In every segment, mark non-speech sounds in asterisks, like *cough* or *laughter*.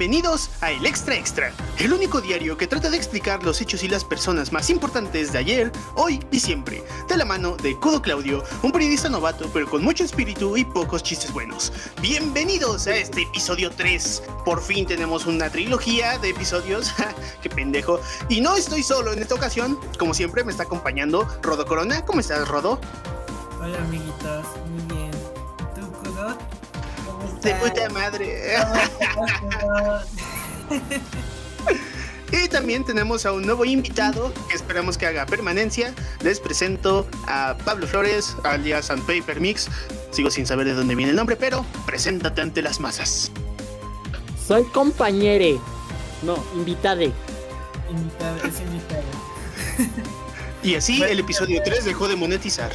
Bienvenidos a El Extra Extra, el único diario que trata de explicar los hechos y las personas más importantes de ayer, hoy y siempre, de la mano de Codo Claudio, un periodista novato pero con mucho espíritu y pocos chistes buenos. Bienvenidos a este episodio 3. Por fin tenemos una trilogía de episodios, *laughs* qué pendejo. Y no estoy solo en esta ocasión, como siempre me está acompañando Rodo Corona. ¿Cómo estás, Rodo? Hola, amiguitos, muy bien. De puta madre. Y también tenemos a un nuevo invitado que esperamos que haga permanencia. Les presento a Pablo Flores, alias San Paper Mix. Sigo sin saber de dónde viene el nombre, pero preséntate ante las masas. Soy compañere. No, invitade. Invitado, es invitado. *laughs* Y así el episodio 3 dejó de monetizar.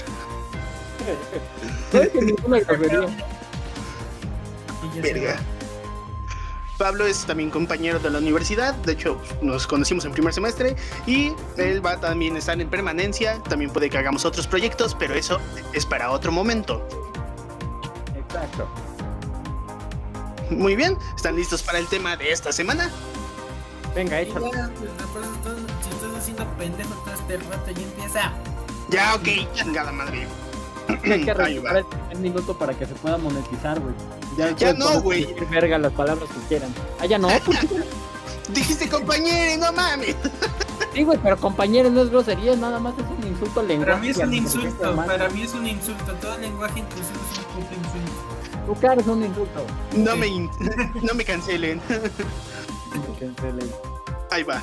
Verga. Pablo es también compañero de la universidad, de hecho nos conocimos en primer semestre y él va a también estar en permanencia, también puede que hagamos otros proyectos, pero eso es para otro momento. Exacto. Muy bien, ¿están listos para el tema de esta semana? Venga, pues, todo- si estás haciendo pendejo todo este rato y empieza. Ya, ok, chingada madre. *clears throat* Hay que registrar el primer minuto para que se pueda monetizar, güey. Ya no, güey. verga las palabras que quieran. Ah, ya no. *laughs* Dijiste compañero, no mames. sí, güey, pero compañeros no es grosería, nada más es un insulto al lenguaje. Para mí es un insulto, para mí es un insulto. Todo lenguaje inclusivo es un puto insulto. Tu cara es un insulto. No me, in- *laughs* no me cancelen. *laughs* Cancelen. Ahí va.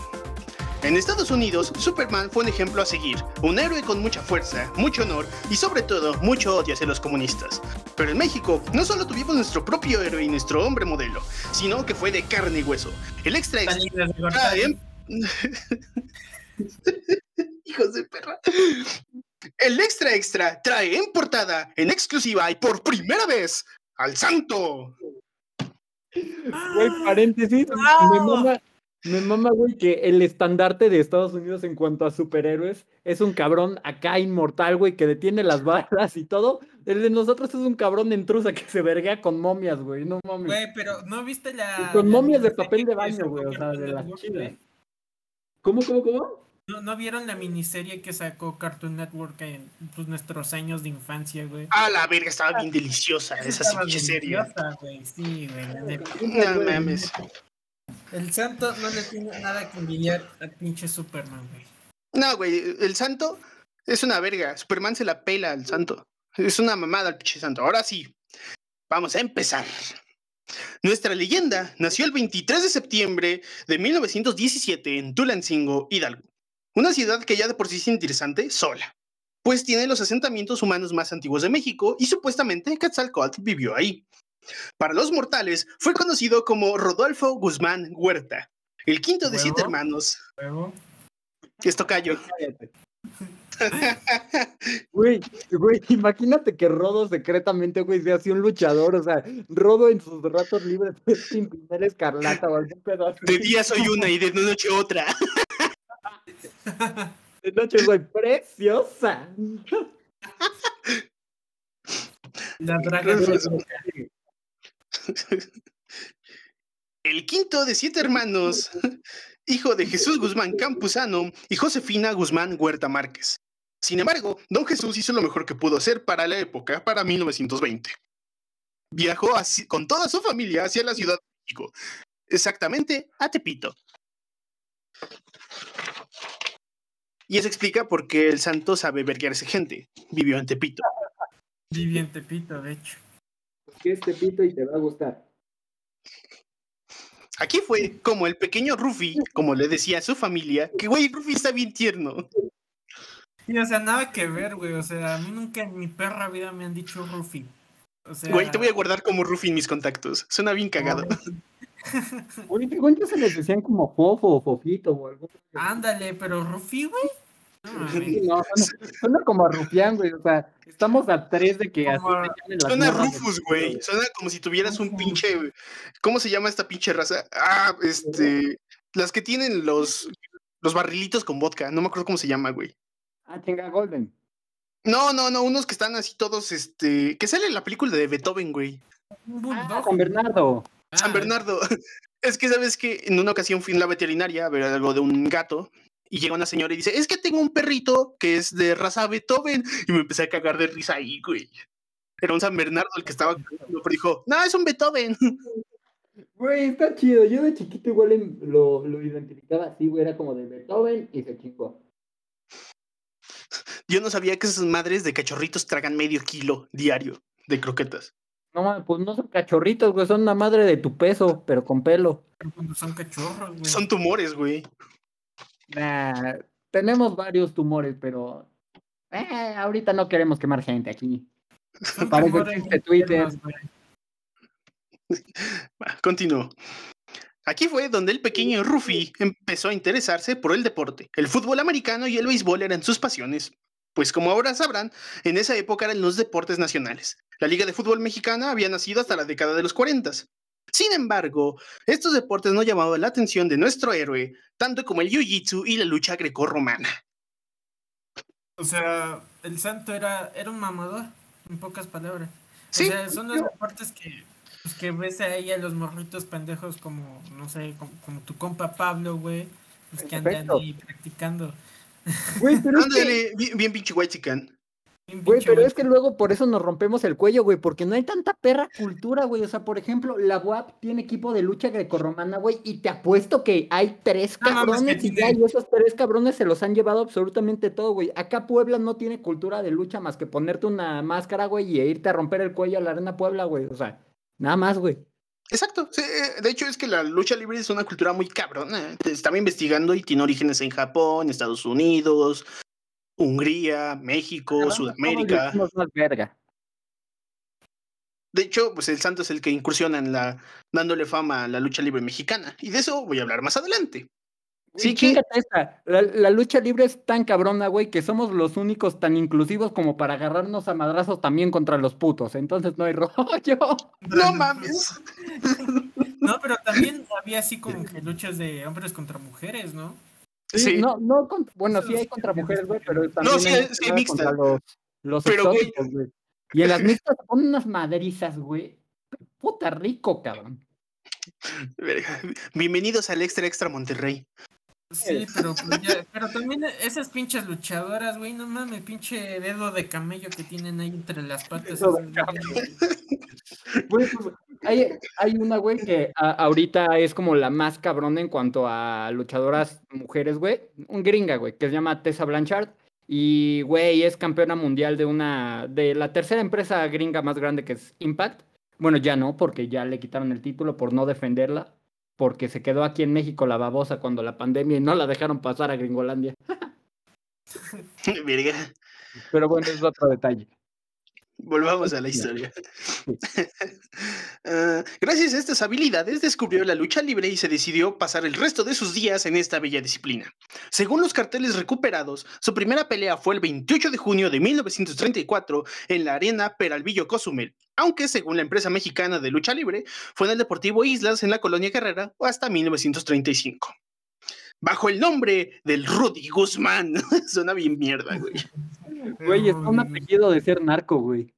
En Estados Unidos, Superman fue un ejemplo a seguir, un héroe con mucha fuerza, mucho honor y sobre todo mucho odio hacia los comunistas. Pero en México no solo tuvimos nuestro propio héroe y nuestro hombre modelo, sino que fue de carne y hueso. El extra extra trae... *laughs* Hijos de perra. El extra extra trae en portada, en exclusiva y por primera vez, al santo. Güey, paréntesis. ¡No! Me mama, me mama, güey, que el estandarte de Estados Unidos en cuanto a superhéroes es un cabrón acá inmortal, güey, que detiene las balas y todo. El de nosotros es un cabrón intrusa que se verguea con momias, güey. No mames. Güey, pero ¿no viste la. Y con la momias de papel de baño, güey, o sea, de las chidas. ¿Cómo, cómo, cómo? ¿No, ¿No vieron la miniserie que sacó Cartoon Network en pues, nuestros años de infancia, güey? A la verga, estaba bien deliciosa esa pinche serie. deliciosa, güey, Sí, güey. No mames. El santo no le tiene nada que envidiar al pinche Superman, güey. No, güey, el santo es una verga. Superman se la pela al santo. Es una mamada el pinche santo. Ahora sí, vamos a empezar. Nuestra leyenda nació el 23 de septiembre de 1917 en Tulancingo, Hidalgo. Una ciudad que ya de por sí es interesante sola, pues tiene los asentamientos humanos más antiguos de México y supuestamente Quetzalcóatl vivió ahí. Para los mortales fue conocido como Rodolfo Guzmán Huerta, el quinto de siete Huevo. hermanos. Luego, Esto callo. Cállate. *laughs* Güey, güey, imagínate que Rodo secretamente, güey, sea así un luchador, o sea, Rodo en sus ratos libres es *laughs* sin primer escarlata o algún pedazo. De día soy una y de noche otra. De noche soy preciosa. la draga de El quinto de siete hermanos, hijo de Jesús Guzmán Campuzano y Josefina Guzmán Huerta Márquez. Sin embargo, don Jesús hizo lo mejor que pudo hacer para la época, para 1920. Viajó así- con toda su familia hacia la Ciudad de México, exactamente a Tepito. Y eso explica por qué el santo sabe verguearse gente. Vivió en Tepito. Viví en Tepito, de hecho. Que este pito y te va a gustar. Aquí fue como el pequeño Rufi, como le decía a su familia, que güey, Rufi está bien tierno. Y, o sea, nada que ver, güey. O sea, a mí nunca en mi perra vida me han dicho Rufi. O sea, Güey, te voy a guardar como Rufi en mis contactos. Suena bien cagado. Güey, según yo se les decían como fofo o fofito o algo. Ándale, pero Rufi, güey. *laughs* Sí, no, suena, suena como a rufián, güey, o sea, estamos a tres de que así a- Suena Rufus, güey. Suena como si tuvieras un pinche. ¿Cómo se llama esta pinche raza? Ah, este. Las que tienen los. Los barrilitos con vodka. No me acuerdo cómo se llama, güey. Ah, chinga, Golden. No, no, no. Unos que están así todos, este. Que sale en la película de Beethoven, güey. Ah. San Bernardo. Ah, San Bernardo. *laughs* Es que sabes que en una ocasión fui en la veterinaria a ver algo de un gato y llega una señora y dice, es que tengo un perrito que es de raza Beethoven. Y me empecé a cagar de risa ahí, güey. Era un San Bernardo el que estaba, pero dijo, no, es un Beethoven. *laughs* Güey, está chido. Yo de chiquito igual lo, lo identificaba así, güey. Era como de Beethoven y se chingó. Yo no sabía que esas madres de cachorritos tragan medio kilo diario de croquetas. No mames, pues no son cachorritos, güey. Son una madre de tu peso, pero con pelo. Pero cuando son cachorros, güey. Son tumores, güey. Nah, tenemos varios tumores, pero eh, ahorita no queremos quemar gente aquí. *laughs* Parece Twitter. *laughs* Continúo. Aquí fue donde el pequeño Rufi empezó a interesarse por el deporte. El fútbol americano y el béisbol eran sus pasiones. Pues como ahora sabrán, en esa época eran los deportes nacionales. La Liga de Fútbol Mexicana había nacido hasta la década de los 40. Sin embargo, estos deportes no llamaban la atención de nuestro héroe, tanto como el jiu-jitsu y la lucha grecorromana. O sea, el santo era, era un mamador, en pocas palabras. Sí, o sea, son los deportes que, pues, que ves ahí a los morritos pendejos como, no sé, como, como tu compa Pablo, güey. Pues que andan ahí practicando. Güey, pero Ándale, bien, bien pinche white chican. Güey, pero es que luego por eso nos rompemos el cuello, güey, porque no hay tanta perra cultura, güey. O sea, por ejemplo, la UAP tiene equipo de lucha grecorromana, güey, y te apuesto que hay tres No cabrones ya, y esos tres cabrones se los han llevado absolutamente todo, güey. Acá Puebla no tiene cultura de lucha más que ponerte una máscara, güey, y irte a romper el cuello a la arena Puebla, güey. O sea, nada más, güey. Exacto. sí, eh, de hecho, es que la lucha libre es una cultura muy cabrona. Estaba investigando y tiene orígenes en Japón, Estados Unidos, Hungría, México, Sudamérica. más verga. De hecho, pues el Santo es el que incursiona en la, dándole fama a la lucha libre mexicana. Y de eso voy a hablar más adelante. Sí, que- esta. La, la lucha libre es tan cabrona, güey, que somos los únicos tan inclusivos como para agarrarnos a madrazos también contra los putos. Entonces no hay *laughs* rollo. No mames. No, pero también había así como que luchas de hombres contra mujeres, ¿no? Sí. No, no, con- bueno, sí hay sí contra mujeres, güey, pero también sí, hay hay- sí contra mixtas. los, los Pero, güey- exóticos, güey. Y en las mixtas se ponen unas madrizas, güey. Puta rico, cabrón. Verga. Bienvenidos al Extra Extra Monterrey. Sí, pero, pues ya- pero también esas pinches luchadoras, güey, no mames, pinche dedo de camello que tienen ahí entre las patas. Güey, pues, hay, hay una, güey, que a- ahorita es como la más cabrona en cuanto a luchadoras mujeres, güey. Un gringa, güey, que se llama Tessa Blanchard. Y, güey, es campeona mundial de una, de la tercera empresa gringa más grande que es Impact. Bueno, ya no, porque ya le quitaron el título por no defenderla. Porque se quedó aquí en México la babosa cuando la pandemia y no la dejaron pasar a Gringolandia. *laughs* Pero bueno, es otro detalle. Volvamos a la historia. *laughs* Ah, gracias a estas habilidades descubrió la lucha libre y se decidió pasar el resto de sus días en esta bella disciplina. Según los carteles recuperados, su primera pelea fue el 28 de junio de 1934 en la arena Peralvillo Cozumel, aunque según la empresa mexicana de lucha libre fue en el Deportivo Islas en la colonia Guerrera hasta 1935. Bajo el nombre del Rudy Guzmán. *laughs* Suena bien mierda, güey. Güey, está un Uy, apellido de ser narco, güey.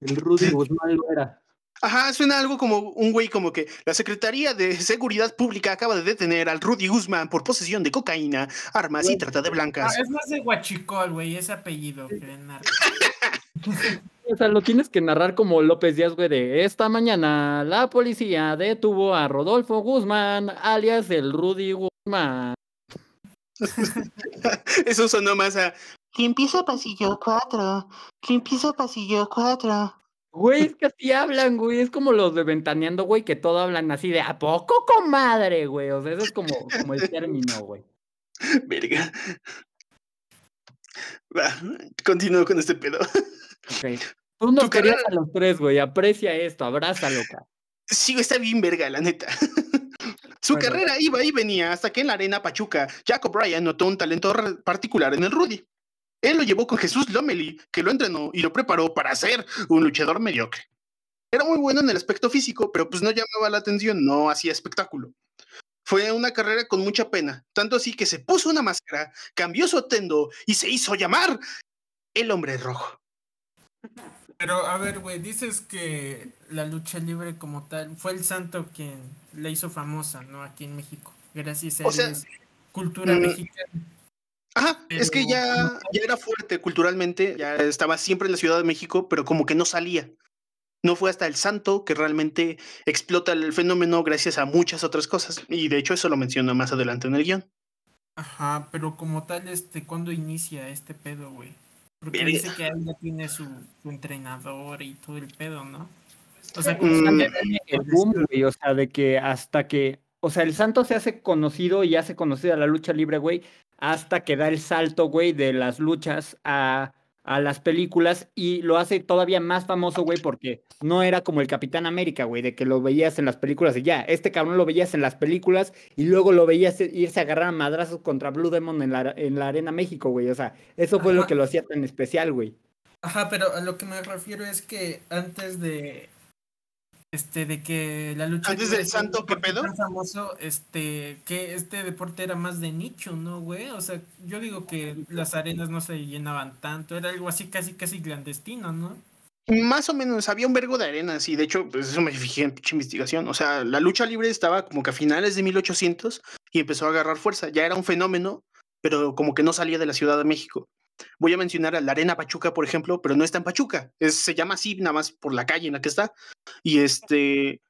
El Rudy Guzmán lo era. Ajá, suena algo como un güey como que la Secretaría de Seguridad Pública acaba de detener al Rudy Guzmán por posesión de cocaína, armas y trata de Ah, blancas. es más de Huachicol, güey, ese apellido que. *laughs* O sea, lo tienes que narrar como López Díaz, güey, de esta mañana la policía detuvo a Rodolfo Guzmán, alias el Rudy Guzmán. *laughs* Eso sonó más a ¿Quién pisa pasillo 4? ¿Quién pisa pasillo 4? Güey, es que así hablan, güey. Es como los de Ventaneando, güey, que todo hablan así de ¿a poco, comadre, güey? O sea, eso es como, como el término, güey. Verga. Va, continúo con este pedo. Ok. Tú nos querías carrera- a los tres, güey. Aprecia esto, abrázalo, cara. Sí, está bien verga, la neta. Su Bueno. carrera iba y venía hasta que en la arena Pachuca, Jacob Bryan notó un talento particular en el Rudy. Él lo llevó con Jesús Lomeli, que lo entrenó y lo preparó para ser un luchador mediocre. Era muy bueno en el aspecto físico, pero pues no llamaba la atención, no hacía espectáculo. Fue una carrera con mucha pena, tanto así que se puso una máscara, cambió su atuendo y se hizo llamar el hombre rojo. Pero a ver, güey, dices que la lucha libre como tal fue el santo quien la hizo famosa, ¿no? Aquí en México. Gracias a O sea, cultura mm, mexicana. Ajá, es que ya, ya era fuerte culturalmente, ya estaba siempre en la Ciudad de México, pero como que no salía. No fue hasta el santo que realmente explota el fenómeno gracias a muchas otras cosas. Y de hecho eso lo menciona más adelante en el guion. Ajá, pero como tal, este, ¿cuándo inicia este pedo, güey? Porque Verga. dice que él ya tiene su, su entrenador y todo el pedo, ¿no? O sea, Mm. como que el boom, güey, o sea, de que hasta que, o sea, el santo se hace conocido y hace conocida la lucha libre, güey, hasta que da el salto, güey, de las luchas a, a las películas y lo hace todavía más famoso, güey, porque no era como el Capitán América, güey, de que lo veías en las películas y ya, este cabrón lo veías en las películas y luego lo veías irse a agarrar a madrazos contra Blue Demon en la, en la Arena México, güey, o sea, eso fue lo que lo hacía tan especial, güey. Ajá, pero a lo que me refiero es que antes de este de que la lucha Antes del santo, ¿qué pedo? famoso, este que este deporte era más de nicho, ¿no, güey? O sea, yo digo que las arenas no se llenaban tanto, era algo así casi casi clandestino, ¿no? Más o menos, había un vergo de arenas y de hecho, pues eso me fijé en pinche investigación. O sea, la lucha libre estaba como que a finales de 1800 y empezó a agarrar fuerza. Ya era un fenómeno, pero como que no salía de la Ciudad de México. Voy a mencionar a la Arena Pachuca, por ejemplo, pero no está en Pachuca. Es- se llama así nada más por la calle en la que está. Y este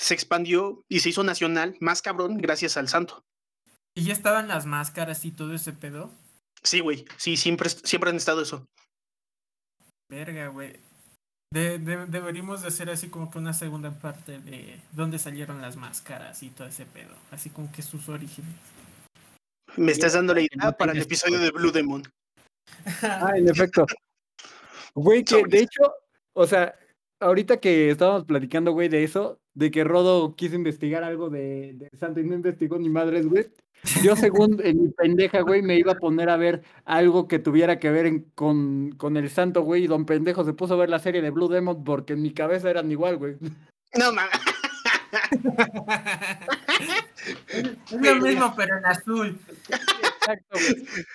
se expandió y se hizo nacional más cabrón gracias al santo. Y ya estaban las máscaras y todo ese pedo. Sí, güey. Sí, siempre, siempre han estado eso. Verga, güey. De- de- deberíamos de hacer así como que una segunda parte de dónde salieron las máscaras y todo ese pedo. Así como que sus orígenes. Me estás dando la idea para el episodio de Blue Demon. *laughs* Ah, en efecto. Güey, que de hecho, o sea, ahorita que estábamos platicando, güey, de eso, de que Rodo quiso investigar algo de, de Santo y no investigó ni madres, güey. Yo, según en mi pendeja, güey, me iba a poner a ver algo que tuviera que ver en- con, con el Santo, güey, y don pendejo se puso a ver la serie de Blue Demon porque en mi cabeza eran igual, güey. No, mames. *laughs* *laughs* es lo mismo, pero en azul. Exacto,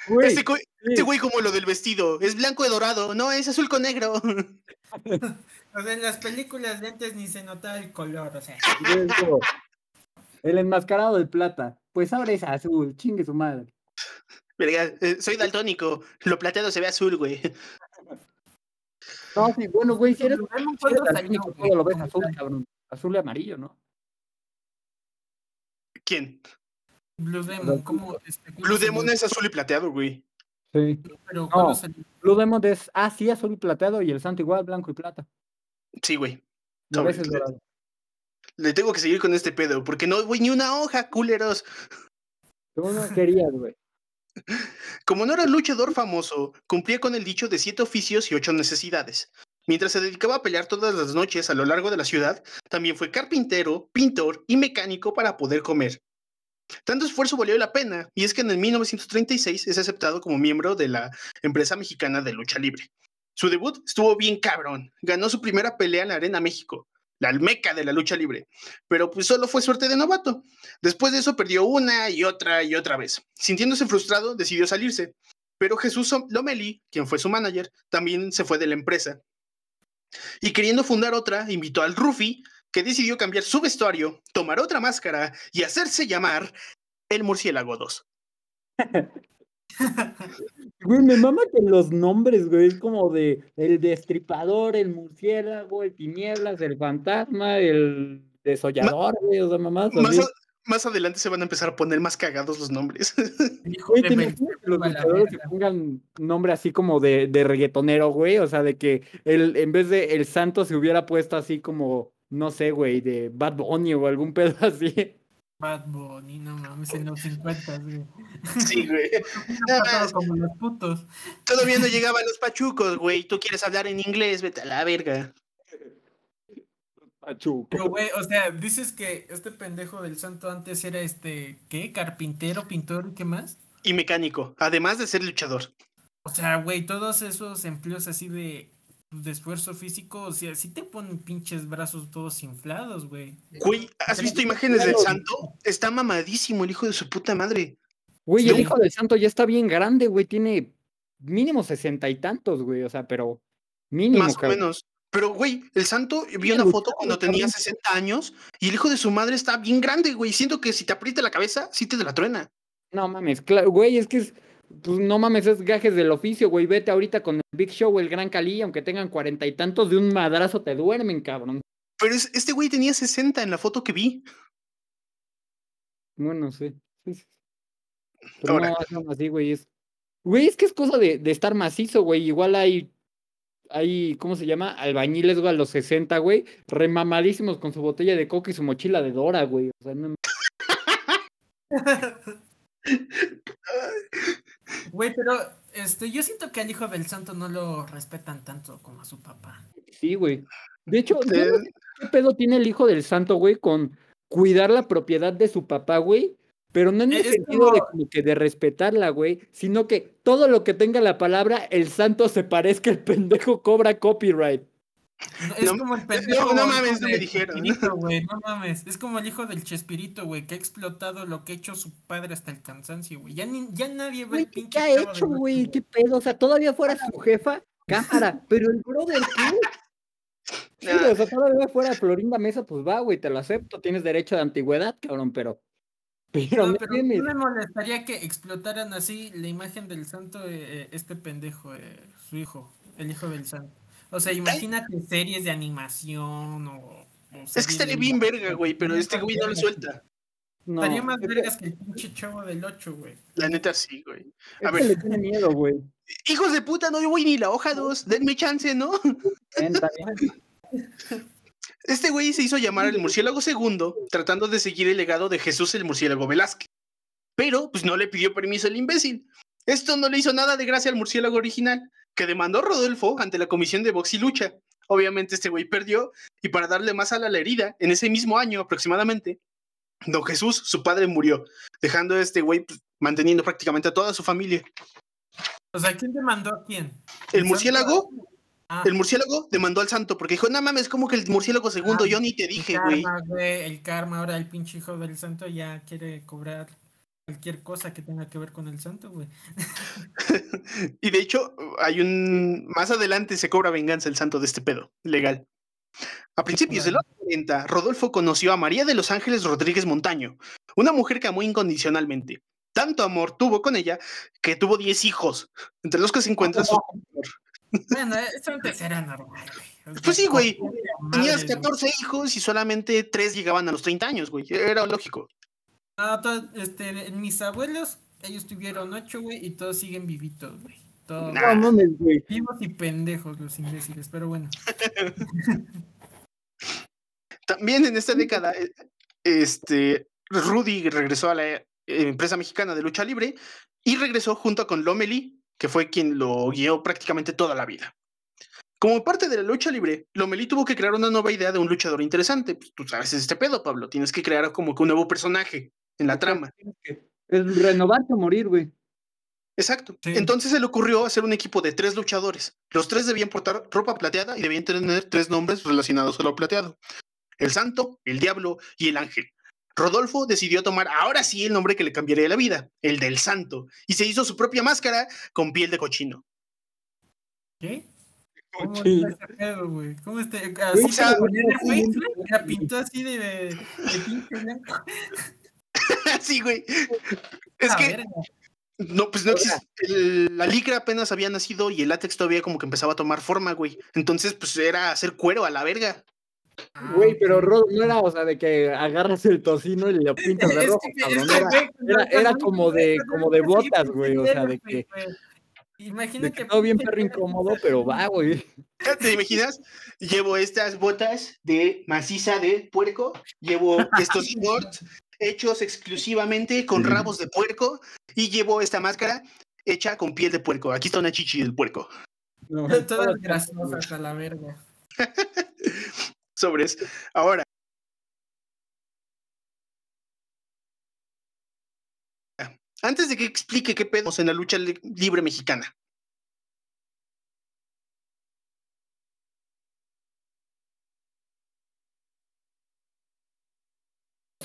güey. Ese güey como lo del vestido. Es blanco y dorado. No, es azul con negro. *laughs* O sea, en las películas de antes ni se notaba el color, o sea. El enmascarado de plata. Pues ahora es azul, chingue su madre. Verga, eh, soy daltónico. Lo plateado se ve azul, güey. No, sí, bueno, güey, si eres, si todo lo ves azul, cabrón. Azul y amarillo, ¿no? ¿Quién? Blue Demon, ¿cómo? este, Blue? Demon es azul y plateado, güey. Sí. Pero ¿cuándo No. salió? Blue Demon es, ah, sí, azul y plateado, y el santo igual, blanco y plata. Sí, güey. Sobre, veces le- dorado. Le tengo que seguir con este pedo, porque no voy ni una hoja, culeros. Tú no querías, güey. *laughs* Como no era luchador famoso, cumplía con el dicho de siete oficios y ocho necesidades. Mientras se dedicaba a pelear todas las noches a lo largo de la ciudad, también fue carpintero, pintor y mecánico para poder comer. Tanto esfuerzo valió la pena, y es que en el 1936 es aceptado como miembro de la empresa mexicana de lucha libre. Su debut estuvo bien cabrón, ganó su primera pelea en la Arena México, la almeca de la lucha libre, pero pues solo fue suerte de novato. Después de eso perdió una y otra y otra vez. Sintiéndose frustrado, decidió salirse. Pero Jesús Lomeli, quien fue su manager, también se fue de la empresa. Y queriendo fundar otra, invitó al Rufi, que decidió cambiar su vestuario, tomar otra máscara y hacerse llamar el Murciélago 2. *laughs* Güey, me mama que los nombres, güey, es como de el destripador, el murciélago, el tinieblas, el fantasma, el desollador, güey, o sea, mamás. Más, más adelante se van a empezar a poner más cagados los nombres. *laughs* Hijo ¿te imaginas que los luchadores verga. pongan nombre así como de, de reggaetonero, güey? O sea, de que el, en vez de el santo se hubiera puesto así como, no sé, güey, de Bad Bunny o algún pedo así. Bad Bunny, no mames, en los 50, güey. sí, güey. *laughs* Nada más, como los putos. todavía no llegaban los pachucos, güey. Tú quieres hablar en inglés, vete a la verga. Pachuco. Pero, güey, o sea, dices que este pendejo del santo antes era este, ¿qué? Carpintero, pintor y qué más. Y mecánico, además de ser luchador. O sea, güey, todos esos empleos así de, de esfuerzo físico, o sea, sí te ponen pinches brazos todos inflados, güey. Güey, ¿has visto imágenes del santo? Está mamadísimo el hijo de su puta madre. Güey, el hijo del santo ya está bien grande, güey, tiene mínimo sesenta y tantos, güey, o sea, pero mínimo, Más o menos. Pero, güey, el santo vi una foto cuando tenía cabrón. 60 años y el hijo de su madre está bien grande, güey. Siento que si te aprieta la cabeza, sí te la truena. No mames, claro, güey, es que es, pues no mames, es gajes del oficio, güey. Vete ahorita con el Big Show o el Gran Cali, aunque tengan cuarenta y tantos, de un madrazo te duermen, cabrón. Pero es- este güey tenía 60 en la foto que vi. Bueno, sí. Pero Ahora. no, así, güey, es. Güey, es que es cosa de, de estar macizo, güey. Igual hay, hay, ¿cómo se llama? Albañiles, güey, a los 60, güey, remamadísimos con su botella de coca y su mochila de Dora, güey. O sea, no, *laughs* Güey, pero este, yo siento que al hijo del santo no lo respetan tanto como a su papá. sí, güey. De hecho, qué pedo tiene el hijo del santo, güey, con cuidar la propiedad de su papá, güey. Pero no en el Es sentido de como- que de respetarla, güey, sino que todo lo que tenga la palabra, el santo se parezca, el pendejo cobra copyright. No, Es No- como el pendejo. no mames, no me dijeron. No mames. Es como el hijo del Chespirito, güey, que ha explotado lo que ha hecho su padre hasta el cansancio, güey. Ya, ni- ya nadie el ¿qué, pinche ha hecho, güey? ¿Qué pedo? O sea, todavía fuera su jefa, cámara, *laughs* pero el brother, ¿qué? *laughs* Sí, Nah. o sea, todavía fuera Florinda Mesa, pues va, güey, te lo acepto, tienes derecho de antigüedad, cabrón, pero. Pero, No, pero me molestaría que explotaran así la imagen del santo, eh, eh, este pendejo, eh, su hijo, el hijo del santo. O sea, imagínate series de animación o... o es que estaría bien verga, güey, pero este güey no lo suelta. No, Estaría más vergas que el pinche chavo del 8, güey. La neta sí, güey. A que ver. le tiene miedo, güey. Hijos de puta, no voy ni la hoja 2. Denme chance, ¿no? Ven, también. Este güey se hizo llamar el murciélago segundo, tratando de seguir el legado de Jesús el murciélago Velázquez. Pero, pues no le pidió permiso el imbécil. Esto no le hizo nada de gracia al murciélago original, que demandó a Rodolfo ante la comisión de box y lucha. Obviamente este güey perdió, y para darle más a la herida, en ese mismo año aproximadamente, don Jesús, su padre, murió, dejando a este güey pues, manteniendo prácticamente a toda su familia. O sea, ¿quién demandó a quién? El murciélago, Ah, el murciélago demandó al santo, porque dijo, no mames, como que el murciélago segundo, Ah, yo ni te dije, güey. El karma, ahora el pinche hijo del santo ya quiere cobrar cualquier cosa que tenga que ver con el santo, güey. *laughs* Y de hecho, hay un. Más adelante se cobra venganza el santo de este pedo, legal. A principios de los 40, Rodolfo conoció a María de los Ángeles Rodríguez Montaño, una mujer que amó incondicionalmente. Tanto amor tuvo con ella que tuvo 10 hijos, entre los que se encuentra su. Bueno, eso antes era normal, güey. Pues sí, güey. Tenías madres, güey. 14 hijos y solamente 3 llegaban a los 30 años, güey. Era lógico. To- este, mis abuelos, ellos tuvieron ocho, güey, y todos siguen vivitos, güey. Todos Nah. No mames, güey. vivos y pendejos los imbéciles, pero bueno. *laughs* También en esta década, eh, este, Rudy regresó a la eh, empresa mexicana de lucha libre y regresó junto con Lomeli, que fue quien lo guió prácticamente toda la vida. Como parte de la lucha libre, Lomeli tuvo que crear una nueva idea de un luchador interesante. Pues, tú sabes este pedo, Pablo. Tienes que crear como que un nuevo personaje en la trama. Es renovarse o morir, güey. Exacto. Sí. Entonces se le ocurrió hacer un equipo de tres luchadores. Los tres debían portar ropa plateada y debían tener tres nombres relacionados a lo plateado. El Santo, el Diablo y el Ángel. Rodolfo decidió tomar ahora sí el nombre que le cambiaría la vida, el del Santo, y se hizo su propia máscara con piel de cochino. ¿Qué? ¿Cómo está ese pedo, güey? ¿Cómo está? Así o sea, la pintó así de, de, pinche blanco. *laughs* Así, güey. Es Ah, que verga. no, pues no existe. el- la licra apenas había nacido y el látex todavía como que empezaba a tomar forma, güey. Entonces, pues era hacer cuero a la verga. Ah, Güey, pero ok. Rod, no era, o sea, de que agarras el tocino y lo *laughs* pintas de rojo, que- cabrón. Era, como de- como de botas, güey, o sea, de que- de que todo bien perro incómodo, pero va, güey. ¿Te imaginas? Llevo estas botas de maciza de puerco, llevo estos *laughs* shorts hechos exclusivamente con rabos de puerco y llevo esta máscara hecha con piel de puerco. Aquí está una chichi del puerco. No, todas- grasosas a la verga. *laughs* Sobres. Ahora. Antes de que explique qué pedos en la lucha li- libre mexicana.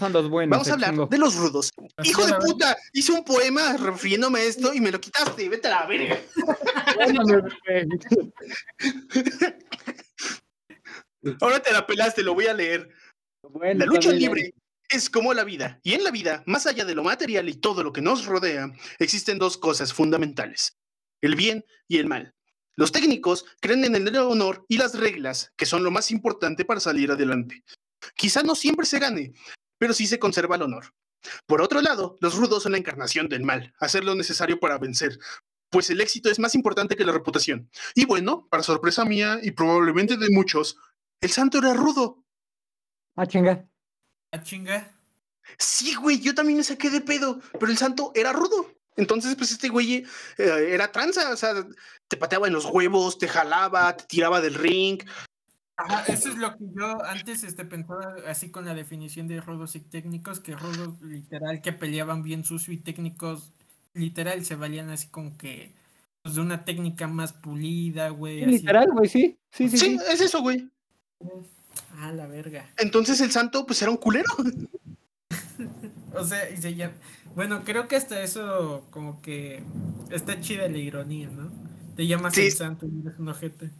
andas bueno. Vamos a hablar de los rudos. Hijo de puta, hice un poema refiriéndome a esto y me lo quitaste. Vete a la verga. *laughs* Ahora te la pelaste, lo voy a leer. Bueno, La lucha libre es como la vida, y en la vida, más allá de lo material y todo lo que nos rodea, existen dos cosas fundamentales, el bien y el mal. Los técnicos creen en el honor y las reglas, que son lo más importante para salir adelante. Quizá no siempre se gane, pero sí se conserva el honor. Por otro lado, los rudos son la encarnación del mal, hacer lo necesario para vencer, pues el éxito es más importante que la reputación. Y bueno, para sorpresa mía y probablemente de muchos, el santo era rudo. Ah, chinga. Ah, chinga. Sí, güey, yo también me saqué de pedo, pero el santo era rudo. Entonces, pues este güey eh, era tranza, o sea, te pateaba en los huevos, te jalaba, te tiraba del ring. Ajá, eso es lo que yo antes este, pensaba así con la definición de rudos y técnicos, que rudos literal que peleaban bien sucio y técnicos literal se valían así como que pues, de una técnica más pulida, güey. Literal, güey, sí. Sí, sí, Sí, sí. es eso, güey. Ah, la verga. Entonces el santo, pues era un culero. O sea, y se llama... Bueno, creo que hasta eso como que está chida la ironía, ¿no? Te llamas Sí. el santo y eres un ojete.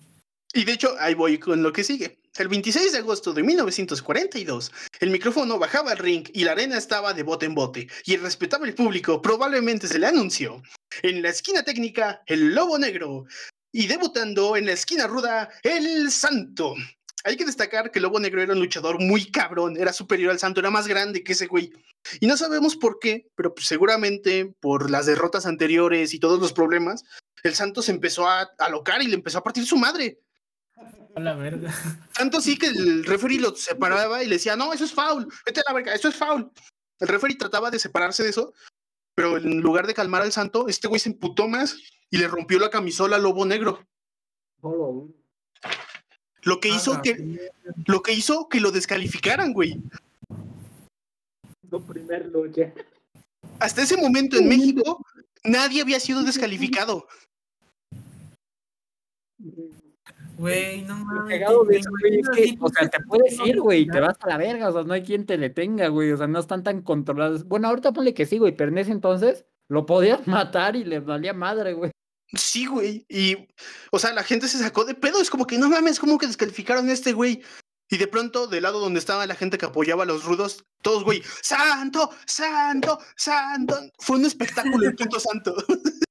Y de hecho, ahí voy con lo que sigue. El 26 de agosto de 1942, el micrófono bajaba al ring y la arena estaba de bote en bote, y el respetable público probablemente se le anunció. En la esquina técnica, el lobo negro, y debutando en la esquina ruda, el santo. Hay que destacar que el lobo negro era un luchador muy cabrón, era superior al santo, era más grande que ese güey. Y no sabemos por qué, pero pues seguramente por las derrotas anteriores y todos los problemas, el santo se empezó a alocar y le empezó a partir su madre. A la verga. *laughs* Tanto así que el referee lo separaba y le decía, no, eso es foul, vete a la verga, eso es foul. El referee trataba de separarse de eso, pero en lugar de calmar al santo, este güey se emputó más y le rompió la camisola al lobo negro. Lo que hizo Ah, que, lo que hizo que lo descalificaran, güey. Lo primer lucha. Hasta ese momento en México, nadie había sido descalificado. Güey, no mames. es que, o sea, que te puedes ir, güey, y te vas a la verga, o sea, no hay quien te detenga, güey, o sea, no están tan controlados. Bueno, ahorita ponle que sí, güey, pero en ese entonces lo podías *laughs* matar y le valía madre, güey. Sí, güey. Y, o sea, la gente se sacó de pedo. Es como que no mames, como que descalificaron a este güey. Y de pronto, del lado donde estaba la gente que apoyaba a los rudos, todos, güey, ¡Santo! ¡Santo! ¡Santo! Fue un espectáculo el puto santo. *laughs*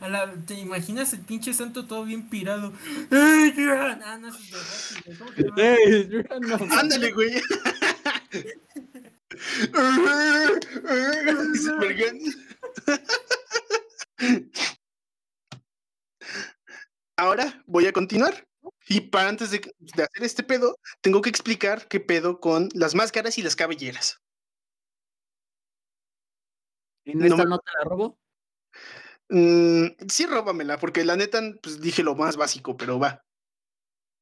A la- ¿Te imaginas el pinche santo todo bien pirado? ¡Ey! Ah, no, eso es de Rocky, güey. ¿Cómo se llama? Ey, no- Ándale, güey. *laughs* *laughs* Ahora voy a continuar. Y para antes de, de hacer este pedo, tengo que explicar qué pedo con las máscaras y las cabelleras. ¿En No esta me- no te la robo? Mm, sí, róbamela, porque la neta, pues dije lo más básico, pero va.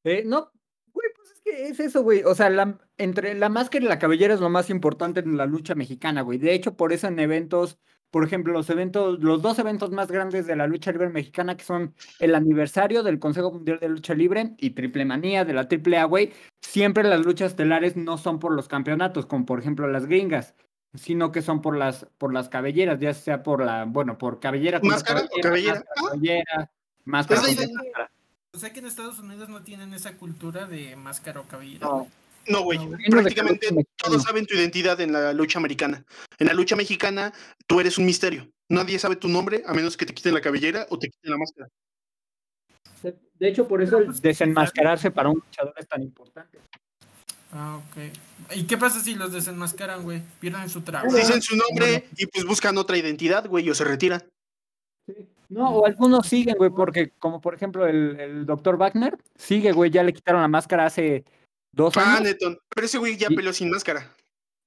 Eh, no, güey, pues es que es eso, güey. O sea, la, entre la máscara y la cabellera es lo más importante en la lucha mexicana, güey. De hecho, por eso en eventos, por ejemplo, los eventos, los dos eventos más grandes de la lucha libre mexicana, que son el aniversario del Consejo Mundial de Lucha Libre y Triple Manía de la AAA, güey, siempre las luchas estelares no son por los campeonatos, como por ejemplo las gringas, sino que son por las, por las cabelleras, ya sea por la, bueno, por cabellera Máscara o cabellera. máscara, cabellera, máscara Es la contra idea. máscara. O sea que en Estados Unidos no tienen esa cultura de máscara o cabellera. No. No, güey. No, Prácticamente todos saben tu identidad en la lucha americana. En la lucha mexicana, tú eres un misterio. Nadie sabe tu nombre a menos que te quiten la cabellera o te quiten la máscara. De hecho, por eso el desenmascararse para un luchador es tan importante. Ah, ok. ¿Y qué pasa si los desenmascaran, güey? Pierden su trabajo. Dicen su nombre y pues buscan otra identidad, güey, o se retiran. No, o algunos siguen, güey, porque como por ejemplo el, el doctor Wagner sigue, güey, ya le quitaron la máscara hace dos Ah, años Neton. Pero ese güey ya Y- peleó sin máscara.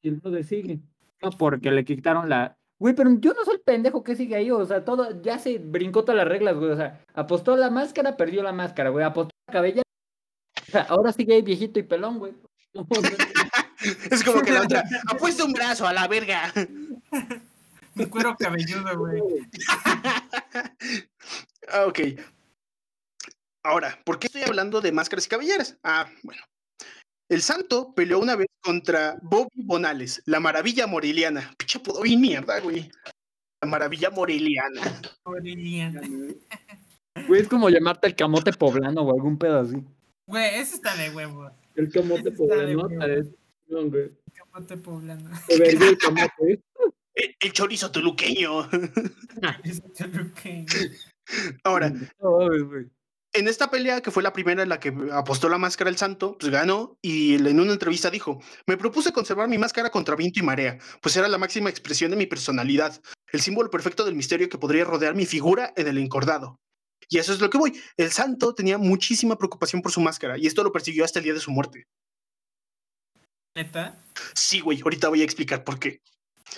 y el brother sigue. No, porque le quitaron la... Güey, pero yo no soy el pendejo que sigue ahí, o sea, todo, ya se brincó todas las reglas, güey, o sea, apostó la máscara, perdió la máscara, güey, apostó la cabella, o *laughs* sea, ahora sigue ahí viejito y pelón, güey. *laughs* Es como que la otra. *laughs* Apuesta un brazo a la verga. Un cuero cabelludo, güey. Ah, ok. Ahora, ¿por qué estoy hablando de máscaras y cabelleras? Ah, bueno. El santo peleó una vez contra Bobby Bonales, la maravilla moreliana. Pinche apodo bien mierda, güey. La maravilla moreliana. Aureliana. *laughs* Güey, es como llamarte el camote poblano o algún pedo así. Güey, ese está de huevo. El camote poblano. No, güey. Camote poblano. El camote. El, el chorizo toluqueño. *laughs* Ese Toluqueño. Ahora, No, güey. En esta pelea, que fue la primera en la que apostó la máscara el santo, pues ganó y en una entrevista dijo, me propuse conservar mi máscara contra viento y marea, pues era la máxima expresión de mi personalidad, el símbolo perfecto del misterio que podría rodear mi figura en el encordado. Y eso es lo que voy. El santo tenía muchísima preocupación por su máscara y esto lo persiguió hasta el día de su muerte. Neta. Sí, güey, ahorita voy a explicar por qué.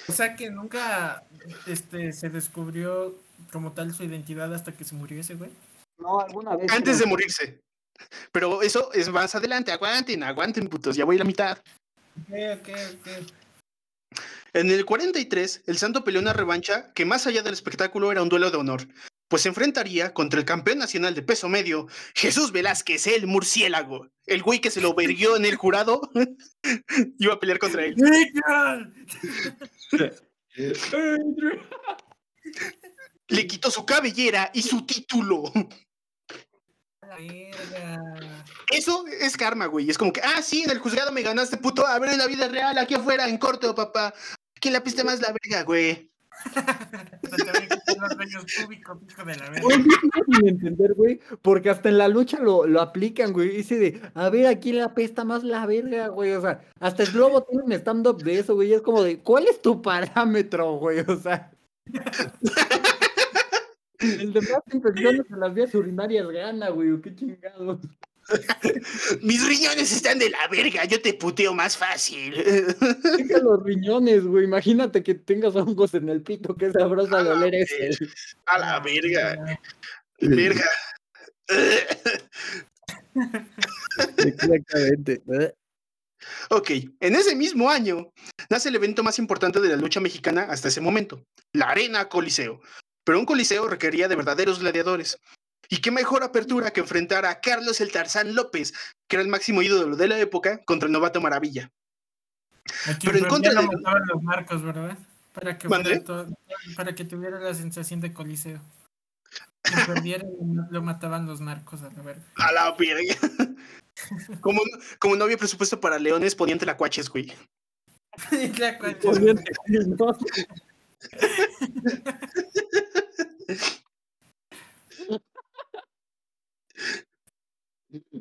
O sea que nunca este, se descubrió como tal su identidad hasta que se murió ese güey. No, alguna vez. Antes de morirse. Pero eso es más adelante. Aguanten, aguanten, putos. Ya voy a la mitad. Ok, ok, ok. En el 43, el Santo peleó una revancha que más allá del espectáculo era un duelo de honor, pues se enfrentaría contra el campeón nacional de peso medio, Jesús Velázquez, el murciélago. El güey que se lo verguió en el jurado *laughs* iba a pelear contra él. Le quitó su cabellera y su título. La. Eso es karma, güey. Es como que, ah, sí, en el juzgado me ganaste, puto. A ver, en la vida real, aquí afuera, en corto, papá. ¿Quién la piste más la verga, güey? *laughs* La entender, güey, porque hasta en la lucha lo, lo aplican, güey. Dice de, a ver, ¿a quién le apesta más la verga, güey? O sea, hasta el globo tiene un stand-up de eso, güey. y Es como de, ¿cuál es tu parámetro, güey? O sea. *laughs* El de más infecciones en las vías urinarias gana, güey. o Qué chingados. *laughs* Mis riñones están de la verga, yo te puteo más fácil. *laughs* Deja los riñones, güey. Imagínate que tengas hongos en el pito, qué sabrosa de oler ese. A la verga, verga. Exactamente. Ok, en ese mismo año nace el evento más importante de la lucha mexicana hasta ese momento, la Arena Coliseo. Pero un Coliseo requería de verdaderos gladiadores. Y qué mejor apertura que enfrentar a Carlos el Tarzán López, que era el máximo ídolo de la época, contra el novato Maravilla. Aquí Pero en contra lo de- mataban los marcos, ¿verdad? Para que, todo- para que tuviera la sensación de coliseo. Lo mataban los narcos a la verga. A la verga. *laughs* Como, como no había presupuesto para leones, ponían telacuaches, güey. *laughs* ¿no? *laughs*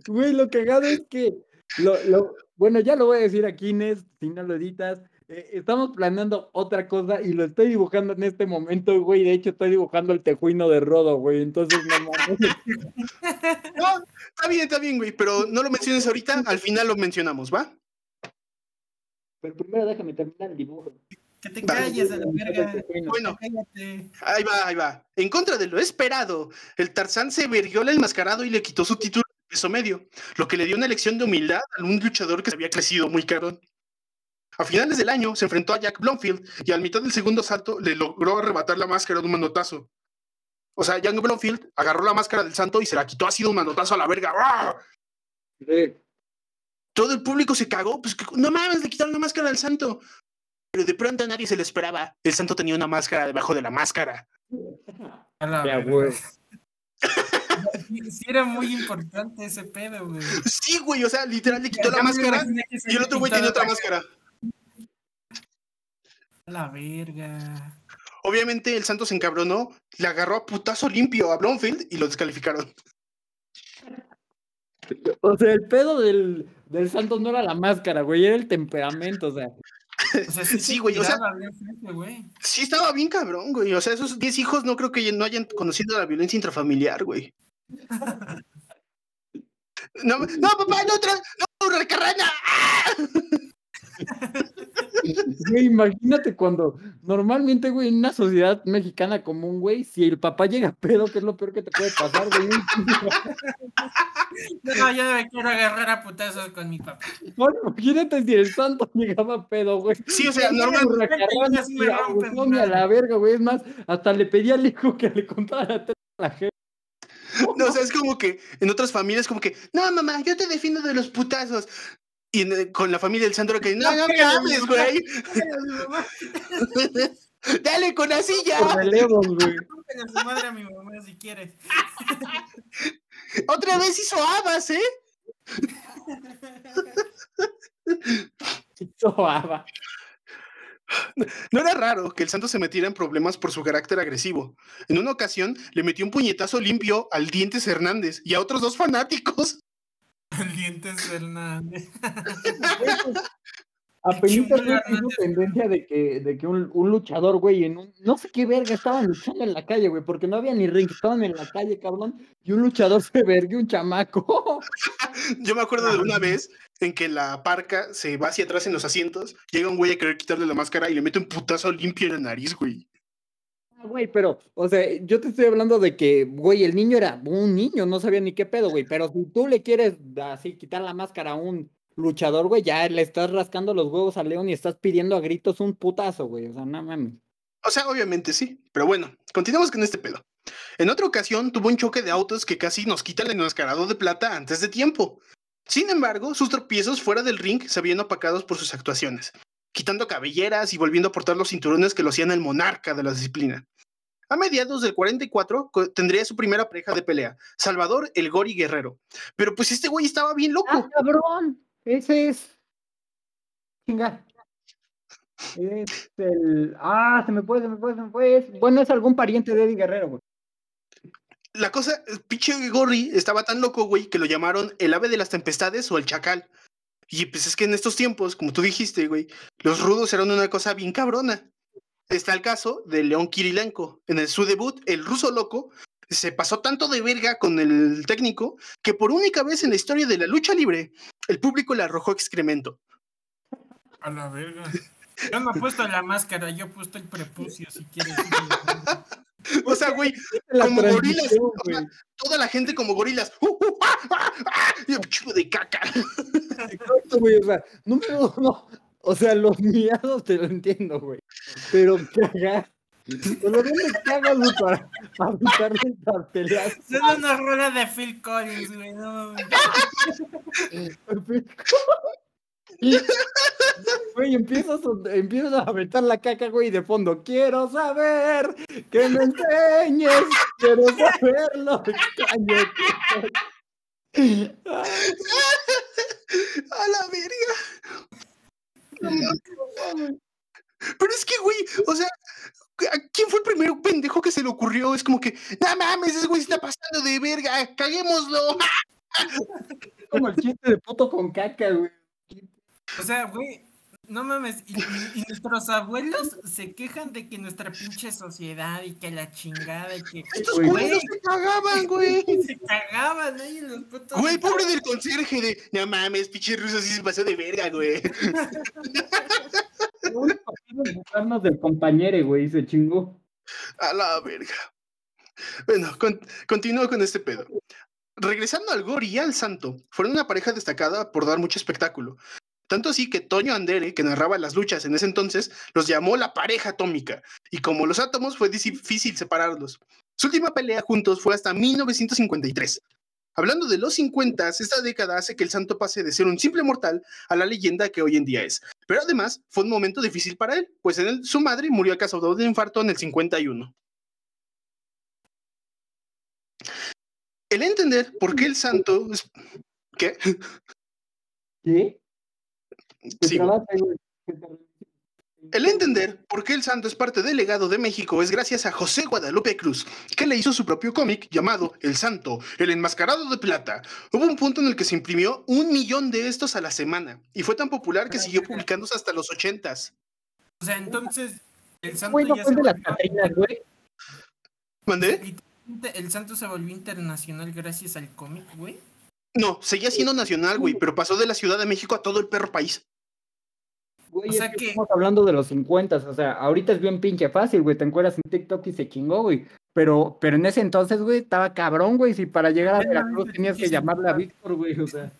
Güey, lo cagado es que, lo, lo, bueno, ya lo voy a decir aquí, Inés, si no lo editas. eh, estamos planeando otra cosa y lo estoy dibujando en este momento, güey. De hecho, estoy dibujando el tejuino de Rodo, güey. Entonces, no mames. *laughs* No, está bien, está bien, güey, pero no lo menciones ahorita, al final lo mencionamos, ¿va? Pero primero déjame terminar el dibujo. Que te Vale. calles a la verga. Bueno, Cállate. ahí va, ahí va. En contra de lo esperado, el Tarzán se verguió el enmascarado y le quitó su título de peso medio, lo que le dio una lección de humildad a un luchador que se había crecido muy cabrón. A finales del año se enfrentó a Jack Blomfield y al mitad del segundo salto le logró arrebatar la máscara de un manotazo. O sea, Jack Blomfield agarró la máscara del santo y se la quitó así de un manotazo a la verga. ¡Ah! Sí. Todo el público se cagó, pues que- no mames, le quitaron la máscara al santo. Pero de pronto a nadie se lo esperaba. El santo tenía una máscara debajo de la máscara. A la Ya, verga. güey. Sí, sí era muy importante ese pedo, güey. Sí, güey, o sea, literal le quitó Ya la máscara y el otro güey tenía otra máscara. A la verga. Obviamente el santo se encabronó, le agarró a putazo limpio a Blomfield y lo descalificaron. O sea, el pedo del, del Santos no era la máscara, güey, era el temperamento, o sea. *laughs* O sea, sí, güey, o sea- güey. Sí, estaba bien cabrón, güey. O sea, esos 10 hijos no creo que no hayan conocido la violencia intrafamiliar, güey. *laughs* No, no, papá, no, tra- no, recarrana. ¡Ah! *laughs* Güey, imagínate cuando normalmente, güey, en una sociedad mexicana común, güey, si el papá llega pedo, que es lo peor que te puede pasar, güey. No, yo me quiero agarrar a putazos con mi papá. Imagínate si el santo llegaba pedo, güey. Sí, o sea, normal. Hurracarrana, así me güey, rompen, abusón y a la verga, güey. Es más, hasta le pedí al hijo que le contara la teta a la gente. No, o sea, es como que en otras familias, como que, no, mamá, yo te defiendo de los putazos. Y en- con la familia del santo, que no, no me hables, güey. *laughs* Dale con la silla. Relevos, güey. A su madre a mi mamá si quieres. Otra vez hizo habas, ¿eh? Sobaba. No era raro que el santo se metiera en problemas por su carácter agresivo. En una ocasión le metió un puñetazo limpio al Dientes Hernández y a otros dos fanáticos. Dientes *laughs* güey, Hernández. hizo tendencia de que, de que un, un luchador, güey, en un, no sé qué verga, estaban luchando en la calle, güey, porque no había ni ring, estaban en la calle, cabrón, y un luchador se vergue un chamaco. *laughs* Yo me acuerdo de una vez en que la parca se va hacia atrás en los asientos, llega un güey a querer quitarle la máscara y le mete un putazo limpio en la nariz, güey. Ah, Güey, pero, o sea, yo te estoy hablando de que, güey, el niño era un niño, no sabía ni qué pedo, güey, pero si tú le quieres así quitar la máscara a un luchador, güey, ya le estás rascando los huevos al león y estás pidiendo a gritos un putazo, güey, o sea, no mames. O sea, obviamente sí, pero bueno, continuamos con este pedo. En otra ocasión tuvo un choque de autos que casi nos quita el enmascarado de plata antes de tiempo. Sin embargo, sus tropiezos fuera del ring se habían opacados por sus actuaciones, quitando cabelleras y volviendo a portar los cinturones que lo hacían el monarca de la disciplina. A mediados del 44 co- tendría su primera pareja de pelea, Salvador el Gori Guerrero. Pero pues este güey estaba bien loco. ¡Ah, cabrón! Ese es. Chinga. Es el. Ah, se me fue, se me fue, se me fue. Es- Bueno, es algún pariente de Eddie Guerrero, güey. La cosa, pinche Gorri estaba tan loco, güey, que lo llamaron el ave de las tempestades o el chacal. Y pues es que en estos tiempos, como tú dijiste, güey, los rudos eran una cosa bien cabrona. Está el caso de León Kirilenko. En el, su debut, el ruso loco se pasó tanto de verga con el técnico que por única vez en la historia de la lucha libre, el público le arrojó excremento. A la verga. Yo no he puesto la máscara, yo he puesto el prepucio, si quieres. *laughs* *laughs* O sea, güey, *laughs* Como gorilas, o sea, güey. toda la gente como gorilas. ¡Uh, uh, ah, ah, ah! De caca. Exacto, güey, o sea, número uno. O sea, los miados te lo entiendo, güey. Pero cagar. ¿Pero dónde cagas, güey, para aventarle estas peleas? Es una rola de Phil Collins, güey. No mames. *laughs* Y, Güey, empiezas, a- empiezas a aventar la caca, güey, de fondo. Quiero saber que me enseñes. Quiero saber lo extraño que soy. Ah, *laughs* A la verga. Pero es que, güey, o sea, ¿a ¿quién fue el primero pendejo que se le ocurrió? Es como que, no mames, ese güey se está pasando de verga, caguémoslo. *laughs* Como el chiste de puto con caca, güey. O sea, güey, no mames. Y, nuestros abuelos se quejan de que nuestra pinche sociedad y que la chingada y que. Estos güey. se cagaban, *laughs* güey. Se cagaban ahí en los putos. Güey, pobre del conserje de, no mames, pinche ruso sí se pasó de verga, güey. *laughs* Lo único que hizo es burlarnos del compañero, güey, y se chingó. A la verga. Bueno, con- continúo con este pedo. Regresando al Gori y al Santo, fueron una pareja destacada por dar mucho espectáculo. Tanto así que Toño Andere, que narraba las luchas en ese entonces, los llamó la pareja atómica. Y como los átomos, fue difícil separarlos. Su última pelea juntos fue hasta 1953. Hablando de los 50, esta década hace que el santo pase de ser un simple mortal a la leyenda que hoy en día es. Pero además fue un momento difícil para él, pues en él, su madre murió a causa de un infarto en el 51. El entender por qué el santo... ¿Qué? ¿Qué? Sí. El entender por qué el santo es parte del legado de México es gracias a José Guadalupe Cruz, que le hizo su propio cómic llamado El Santo, el enmascarado de plata. Hubo un punto en el que se imprimió un millón de estos a la semana y fue tan popular que siguió publicándose hasta los ochentas. O sea, entonces. El santo Güey, no ya fue se volvió- Catrinas, güey. ¿Mandé? El santo se volvió internacional gracias al cómic, güey. No, seguía siendo nacional, güey, pero pasó de la Ciudad de México a todo el perro país. Güey, O sea es que que- estamos hablando de los 50, o sea, ahorita es bien pinche fácil, güey, te encuentras en TikTok y se chingó, güey. Pero, pero en ese entonces, güey, estaba cabrón, güey, si para llegar a Veracruz tenías que llamarle a. Víctor, güey, o sea.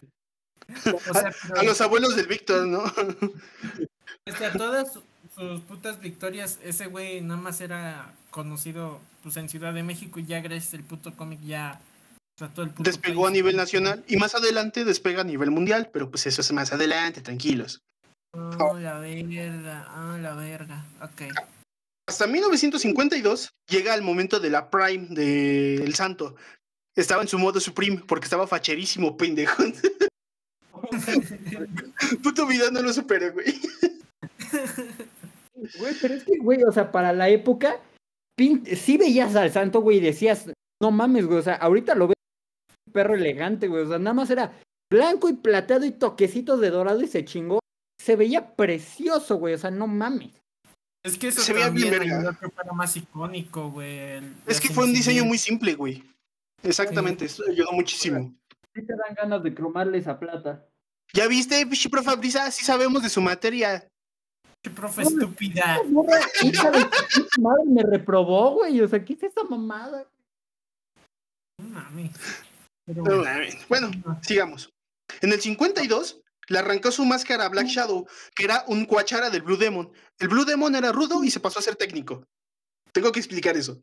*laughs* O sea, pero, A los abuelos del Víctor, ¿no? *laughs* o sea, todas su- sus putas victorias, ese güey nada más era conocido pues en Ciudad de México y ya gracias al puto cómic ya. Todo el puto Despegó a nivel nacional y más adelante despega a nivel mundial, pero pues eso es más adelante, tranquilos. Oh, la verga, ah, la verga. Ok. Hasta 1952 llega el momento de la prime del Santo. Estaba en su modo supreme porque estaba facherísimo, pendejo. *laughs* Puto video no lo supera, güey. Güey, pero es que, güey, o sea, para la época, pin- sí veías al santo, güey, y decías, no mames, güey, o sea, ahorita lo ves un perro elegante, güey, o sea, nada más era blanco y plateado y toquecitos de dorado y se chingó. Se veía precioso, güey, o sea, no mames. Es que eso Se veía bien verga. ayudó a que fuera más icónico, güey. Es que fue un diseño muy simple, güey. Exactamente, eso ayudó muchísimo. Sí te dan ganas de cromarle esa plata. ¿Ya viste, pichi profa Brisa? Sí sabemos de su materia. Qué profe estúpida. Hija de madre me reprobó, güey, o sea, ¿qué es esta mamada? No mames. Pero No bueno. mames. Bueno, sigamos. En el 52 le arrancó su máscara a Black Shadow, que era un cuachara del Blue Demon. El Blue Demon era rudo y se pasó a ser técnico. Tengo que explicar eso.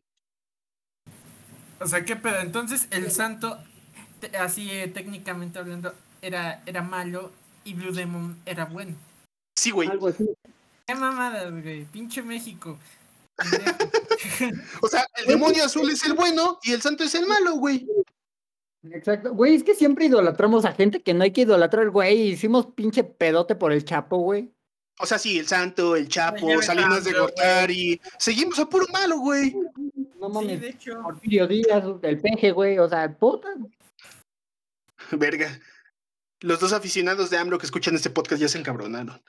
O sea, qué pedo. Entonces, el santo, así eh, técnicamente hablando, era, era malo y Blue Demon era bueno. Sí, güey. Algo así. Qué mamadas, güey. Pinche México. *laughs* O sea, el demonio azul es el bueno y el santo es el malo, güey. Exacto. Güey, es que siempre idolatramos a gente que no hay que idolatrar, güey. Hicimos pinche pedote por el Chapo, güey. O sea, sí, el santo, el chapo, me Salinas de canso, Gortari. Seguimos a puro malo, güey. No sí, mames. de hecho. Porfirio Díaz, el peje, güey. O sea, puta. Verga. Los dos aficionados de AMLO que escuchan este podcast ya se encabronaron.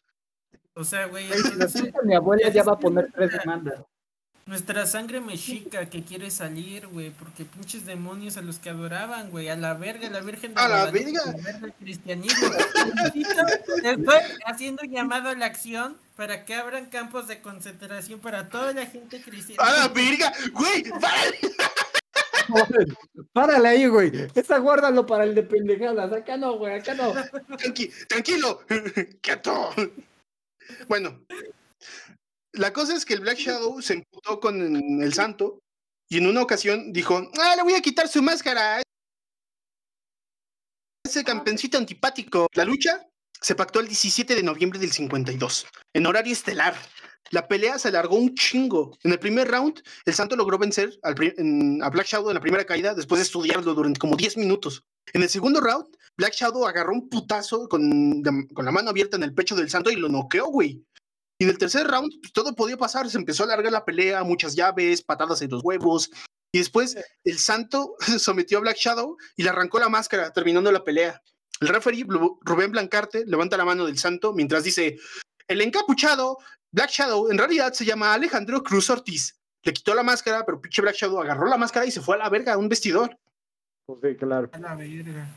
O sea, güey, si es- lo escucha mi abuela ya va a poner tres demandas. Nuestra sangre mexica que quiere salir, güey, porque pinches demonios a los que adoraban, güey, a la verga, la Virgen de ¡A la verga! a la verga el cristianismo. Estoy haciendo llamado a la acción para que abran campos de concentración para toda la gente cristiana. ¡A la verga! ¡Güey! ¡Párale! *laughs* Párale ahí, güey. Esa guárdalo para el de pendejadas. Acá no, güey. Acá no. Tranqui- tranquilo. *laughs* ¡Quieto! Bueno, la cosa es que el Black Shadow se emputó con el santo y en una ocasión dijo, ah, le voy a quitar su máscara. Ese campeoncito antipático. La lucha se pactó el 17 de noviembre del 52, en horario estelar. La pelea se alargó un chingo. En el primer round, el santo logró vencer al en- a Black Shadow en la primera caída después de estudiarlo durante como 10 minutos. En el segundo round, Black Shadow agarró un putazo con, con la mano abierta en el pecho del santo y lo noqueó, güey. Y en el tercer round, pues, todo podía pasar. Se empezó a alargar la pelea, muchas llaves, patadas en los huevos. Y después, el santo *laughs* sometió a Black Shadow y le arrancó la máscara, terminando la pelea. El referee, Rubén Blancarte, levanta la mano del santo mientras dice: El encapuchado, Black Shadow, en realidad se llama Alejandro Cruz Ortiz. Le quitó la máscara, pero pinche Black Shadow agarró la máscara y se fue a la verga, a un vestidor. Pues sí, claro. A la verga.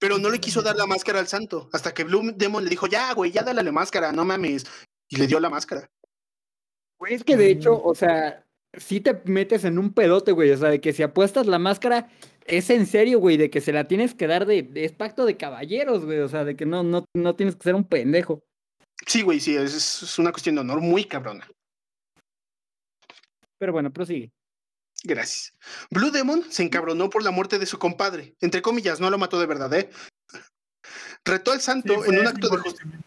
Pero no le quiso dar la máscara al santo. Hasta que Blue Demon le dijo, ya, güey, ya dale la máscara, no mames. Y le dio la máscara. Güey, es que de hecho, o sea, si te metes en un pedote, güey. O sea, de que si apuestas la máscara, es en serio, güey, de que se la tienes que dar de, de- es pacto de caballeros, güey. O sea, de que no, no, no tienes que ser un pendejo. Sí, güey, sí, es, es una cuestión de honor muy cabrona. Pero bueno, prosigue. Gracias. Blue Demon se encabronó por la muerte de su compadre. Entre comillas, no lo mató de verdad, ¿eh? Retó al Sí, santo en un acto de justicia.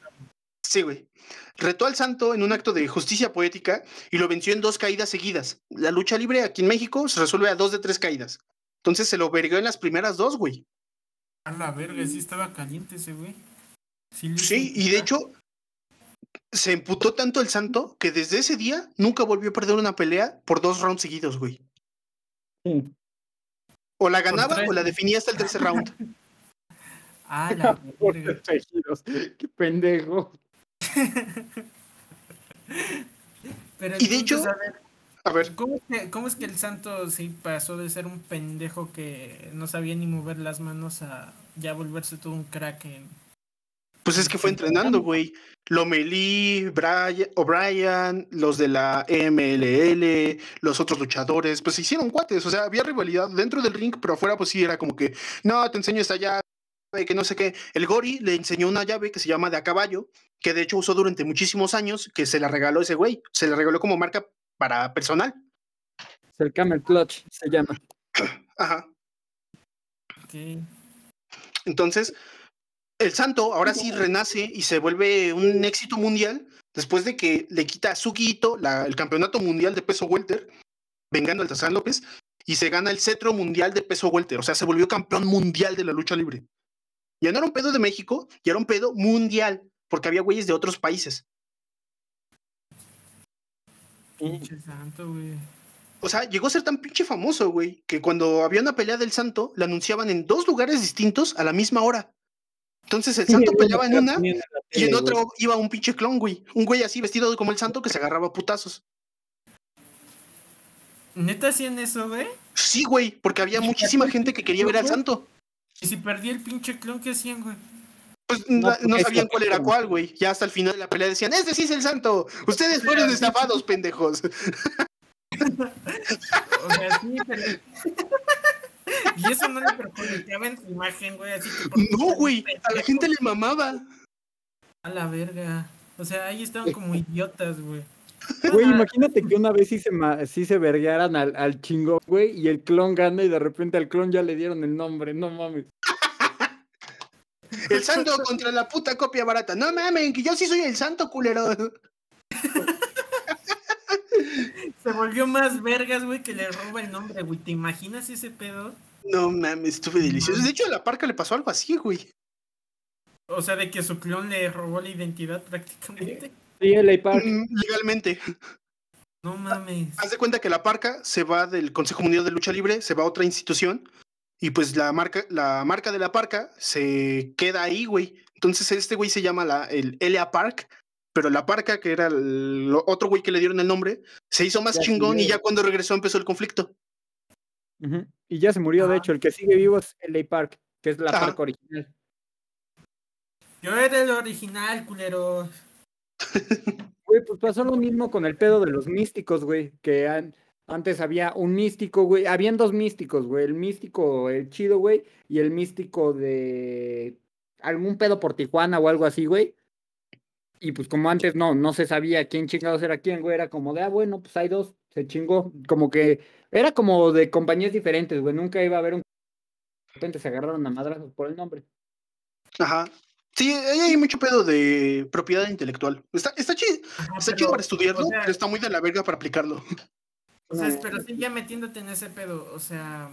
Sí, güey. Retó al santo en un acto de justicia poética y lo venció en dos caídas seguidas. La lucha libre aquí en México se resuelve a dos de tres caídas. Entonces se lo vergó en las primeras dos, güey. A la verga, sí estaba caliente ese güey. Sí, Sí, y de hecho, se emputó tanto el santo que desde ese día nunca volvió a perder una pelea por dos rounds seguidos, güey. Sí. O la ganaba o la definía hasta el tercer round. *laughs* A la verga. *laughs* tejidos. Qué pendejo. Pero Y de hecho- a ver, A ver, ¿cómo es, que, cómo es que el santo sí pasó de ser un pendejo que no sabía ni mover las manos a ya volverse todo un crack en... pues es que fue entrenando, güey. Lomelí, O'Brien, los de la MLL, los otros luchadores, pues se hicieron cuates. O sea, había rivalidad dentro del ring, pero afuera, pues sí, era como que, no, te enseño esta llave, que no sé qué. El Gori le enseñó una llave que se llama de a caballo, que de hecho usó durante muchísimos años, que se la regaló ese güey. Se la regaló como marca para personal. Es el Camel Clutch, se llama. Ajá. Entonces, el santo ahora sí renace y se vuelve un éxito mundial después de que le quita a Sugi Ito la- el campeonato mundial de peso welter, vengando al Tazán López, y se gana el cetro mundial de peso welter. O sea, se volvió campeón mundial de la lucha libre. Ya no era un pedo de México, ya era un pedo mundial, porque había güeyes de otros países. Pinche santo, güey. O sea, llegó a ser tan pinche famoso, güey, que cuando había una pelea del santo, la anunciaban en dos lugares distintos a la misma hora. Entonces el santo peleaba en una y en otra iba un pinche clon, güey. Un güey así vestido como el santo que se agarraba a putazos. ¿Neta hacían eso, güey? Sí, güey, porque había muchísima gente que quería ver al santo. ¿Y si perdía el pinche clon, qué hacían, güey? Pues no, sabían cuál era cuál, güey. Ya hasta el final de la pelea decían, ¡Este sí es el santo! Ustedes fueron estafados, pendejos. *laughs* o sea, sí, pero... y eso no le perjudicaba en su imagen, güey. Así que no, güey. A la gente le mamaba. A la verga. O sea, ahí estaban como idiotas, güey. Güey, imagínate que una vez sí se, sí se verguearan al, al chingo, güey, y el clon gana y de repente al clon ya le dieron el nombre, no mames. El santo contra la puta copia barata. No mames, que yo sí soy el santo culero. Se volvió más vergas, güey, que le roba el nombre, güey. ¿Te imaginas ese pedo? No mames, estuve delicioso. De hecho, a la parca le pasó algo así, güey. O sea, de que su clon le robó la identidad prácticamente. Sí, el Park. Mm, legalmente. No mames. Haz de cuenta que la parca se va del Consejo Mundial de Lucha Libre, se va a otra institución y pues la marca, la marca de la parca se queda ahí, güey. Entonces este güey se llama la, el Elia Park, pero la parca, que era el otro güey que le dieron el nombre, se hizo más chingón y ya cuando regresó empezó el conflicto. Y ya se murió, de hecho, el que sigue vivo es Elia Park, que es la parca original. Yo era el original, culero. Güey, pues pasó lo mismo con el pedo de los místicos, güey, que antes había un místico, güey. Habían dos místicos, güey. El místico, el chido, güey. Y el místico de algún pedo por Tijuana o algo así, güey. Y pues como antes no, no se sabía quién chingados era quién, güey. Era como de, ah, bueno, pues hay dos. Se chingó. Como que era como de compañías diferentes, güey. Nunca iba a haber un... De repente se agarraron a madrazos por el nombre. Ajá. Sí, hay mucho pedo de propiedad intelectual. Está, está chido, está chido para estudiarlo, pero está muy de la verga para aplicarlo. O sea, pero sí ya metiéndote en ese pedo, o sea,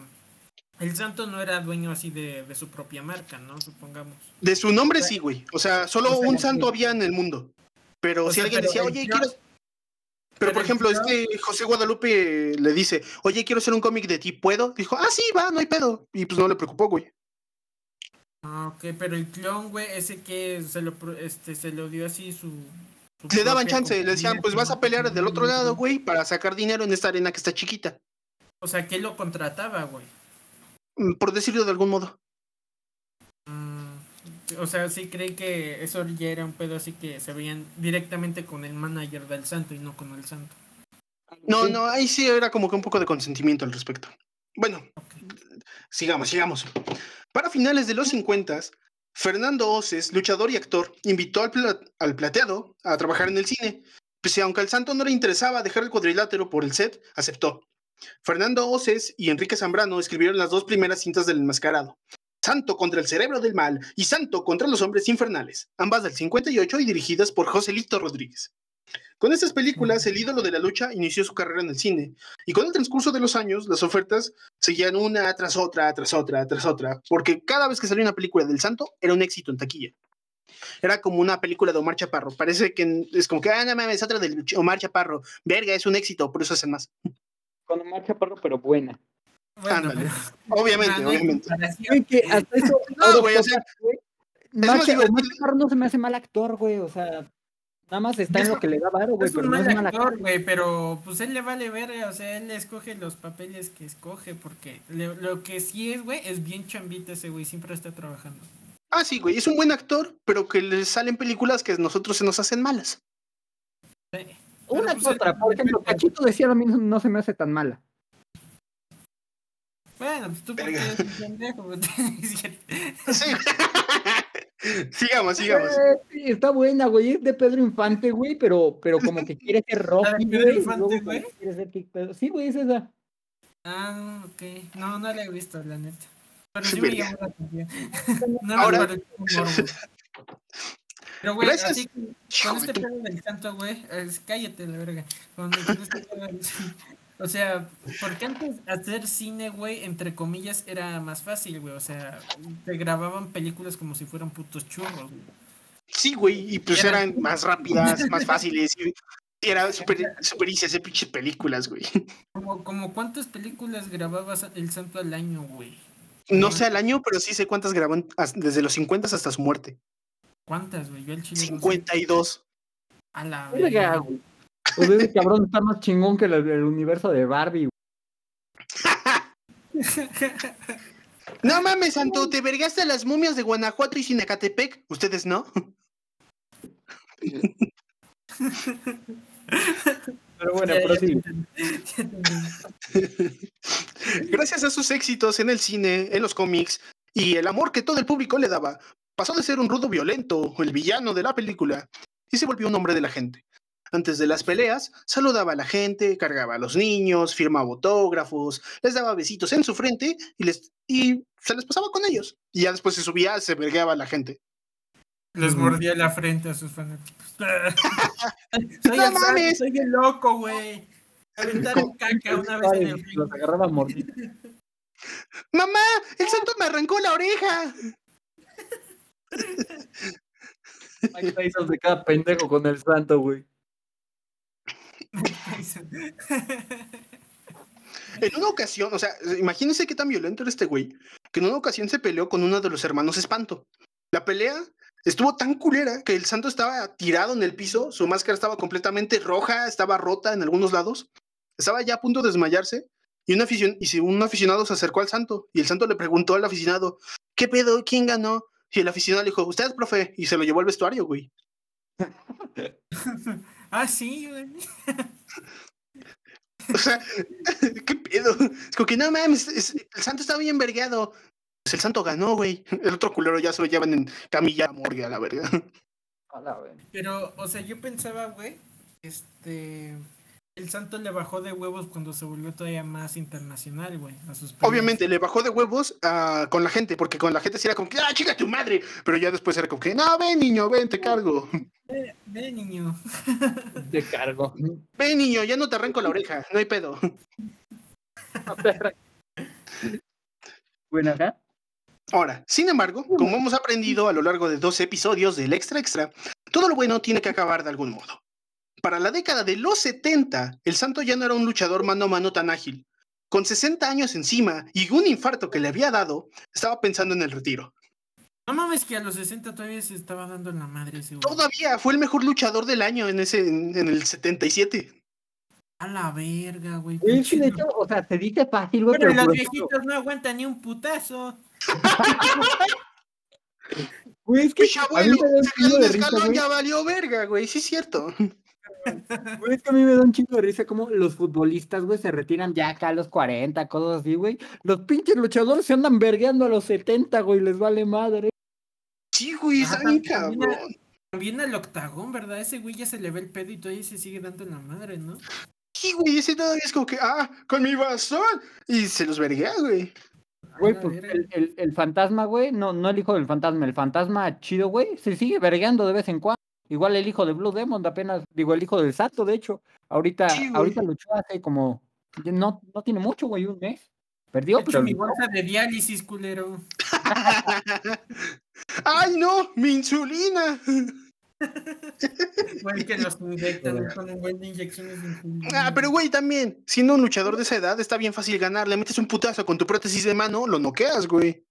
el santo no era dueño así de, su propia marca, ¿no? Supongamos. De su nombre sí, güey. O sea, solo un santo había en el mundo. Pero si alguien decía, oye, quiero... Pero, por ejemplo, este José Guadalupe le dice, oye, quiero hacer un cómic de ti, ¿puedo? Dijo, ah, sí, va, no hay pedo. Y pues no le preocupó, güey. Ah, ok, pero el clon, güey, ese que se lo, este, se lo dio así su, le daban chance, le decían, pues vas a pelear del otro lado, güey, para sacar dinero en esta arena que está chiquita. O sea, ¿qué lo contrataba, güey? Mm, por decirlo de algún modo. Mm, o sea, sí cree que eso ya era un pedo así que se veían directamente con el manager del santo y no con el santo. No, no, ahí sí era como que un poco de consentimiento al respecto. Bueno, sigamos, sigamos. Para finales de los 50, Fernando Oces, luchador y actor, invitó al, plateado a trabajar en el cine. Pues aunque al santo no le interesaba dejar el cuadrilátero por el set, aceptó. Fernando Oces y Enrique Zambrano escribieron las dos primeras cintas del enmascarado. Santo contra el cerebro del mal y Santo contra los hombres infernales, ambas del 58 y dirigidas por Joselito Rodríguez. Con estas películas, el ídolo de la lucha inició su carrera en el cine, y con el transcurso de los años, las ofertas seguían una tras otra, tras otra, tras otra, porque cada vez que salía una película del santo, era un éxito en taquilla. Era como una película de Omar Chaparro. Parece que es como que, ah, no mames, otra de Omar Chaparro. Verga, es un éxito, por eso hacen más. Con Omar Chaparro, pero buena. Ándale. Obviamente, obviamente. *laughs* no, güey, o sea, no se me hace mal actor, güey, o sea. Nada más está en lo que le da varo, güey. pero no es actor, güey, pero pues él le vale ver, o sea, él escoge los papeles que escoge, porque lo que sí es, güey, es bien chambita ese güey, siempre está trabajando. Ah, sí, güey, es un buen actor, pero que le salen películas que a nosotros se nos hacen malas. Sí. Una pues, otra, por ejemplo, Cachito decía lo mismo, no se me hace tan mala. Bueno, pues tú porque eres un pendejo, *laughs* Sí. *laughs* sigamos, sigamos. Eh, está buena, güey. Es de Pedro Infante, güey, pero, pero como que quiere ser *laughs* Rocky, Pedro Infante, güey? Sí, güey, es esa. Ah, ok. No, no la he visto, la neta. Pero sí, me llamó la atención. *laughs* no Ahora... me Pero, güey, así con este pedo del santo, güey, cállate la verga. Con, este pedo del, O sea, porque antes hacer cine, güey, entre comillas, era más fácil, güey. O sea, te grababan películas como si fueran putos churros, güey. Sí, güey, y pues Era- eran más rápidas, más fáciles. Y era *laughs* super, super easy hacer pinches películas, güey. Como, como cuántas películas grababas El Santo al año, güey. No sé al año, pero sí sé cuántas graban as- desde los 50 hasta su muerte. ¿Cuántas, güey? Yo el chile. no sé. 52. A la verga. güey. Pues ese cabrón está más chingón que el, el universo de Barbie. güey. *laughs* No mames, Santo, te vergaste a las momias de Guanajuato y Sinacatepec. ¿Ustedes no? Pero bueno, pero sí. *laughs* Gracias a sus éxitos en el cine, en los cómics y el amor que todo el público le daba, pasó de ser un rudo violento, el villano de la película, y se volvió un hombre de la gente. Antes de las peleas, saludaba a la gente, cargaba a los niños, firmaba autógrafos, les daba besitos en su frente y, les, y se les pasaba con ellos. Y ya después se subía, se vergueaba a la gente. Les mordía la frente a sus fanáticos. *laughs* soy, No el mames. soy el loco, güey. Aventaron caca una vez en el ring. Los agarraba a mordir. ¡Mamá! ¡El santo me arrancó la oreja! Tyson de cada pendejo con el santo, güey. En una ocasión, o sea, imagínense qué tan violento era este güey, que en una ocasión se peleó con uno de los hermanos Espanto. La pelea estuvo tan culera que el santo estaba tirado en el piso, su máscara estaba completamente roja, estaba rota en algunos lados, estaba ya a punto de desmayarse, y un, un aficionado se acercó al santo, y el santo le preguntó al aficionado, ¿qué pedo? ¿Quién ganó? Y el aficionado le dijo, usted, profe, y se lo llevó al vestuario, güey. *laughs* ah, sí, güey. O sea, *laughs* ¿qué pedo? Es como que no mames, es- el santo está bien vergueado. Pues el santo ganó, güey. El otro culero ya se lo llevan en camilla morgue a la verga. A la verga. Pero, o sea, yo pensaba, güey, este. El santo le bajó de huevos cuando se volvió todavía más internacional, güey. A sus peleas. Obviamente le bajó de huevos ah, con la gente, porque con la gente sí era como que, ah, chica tu madre. Pero ya después era como que, no, ven, niño, ven, te cargo. *laughs* Ve, ve, niño. *laughs* Te cargo. Ven, niño, ya no te arranco la oreja, no hay pedo. *laughs* Bueno, acá. Ahora, sin embargo, como hemos aprendido a lo largo de dos episodios del Extra Extra, todo lo bueno tiene que acabar de algún modo. Para la década de los 70, el Santo ya no era un luchador mano a mano tan ágil. Con 60 años encima y un infarto que le había dado, estaba pensando en el retiro. No mames que a los 60 todavía se estaba dando en la madre ese güey. Todavía fue el mejor luchador del año en, ese, en, en el 77. A la verga, güey. Güey, es que de pinche hecho, o sea, se dice fácil, güey, Pero pero los viejitos no aguantan ni un putazo. *laughs* güey, es que mí abuelo, de risa, escalón, güey. ya valió verga, güey, sí es cierto. *laughs* Güey, es que a mí me da un chingo de risa como los futbolistas, güey, se retiran ya acá a los 40, cosas así, güey. Los pinches luchadores se andan vergueando a los 70, güey, les vale madre. Sí, güey, bien también- cabrón. También al octagón, ¿verdad? Ese güey ya se le ve el pedo y todavía se sigue dando en la madre, ¿no? Sí, güey, ese todavía es como que, ah, con mi bastón. Y se los verguea, güey. Güey, pues el, el, el fantasma, güey, no, no el hijo del fantasma, el fantasma chido, güey, se sigue vergueando de vez en cuando. Igual el hijo de Blue Demon, apenas, digo, el hijo del Sato, de hecho, ahorita, Sí, ahorita luchó hace como, no, no tiene mucho, güey, un mes. Perdió, pero mi luchó. bolsa de diálisis, culero. *laughs* ¡Ay, no! ¡Mi insulina! *laughs* Güey, que los inyectan con un buen de inyecciones de insulina. Ah, pero güey, también, siendo un luchador de esa edad, está bien fácil ganar. Le metes un putazo con tu prótesis de mano, lo noqueas, güey.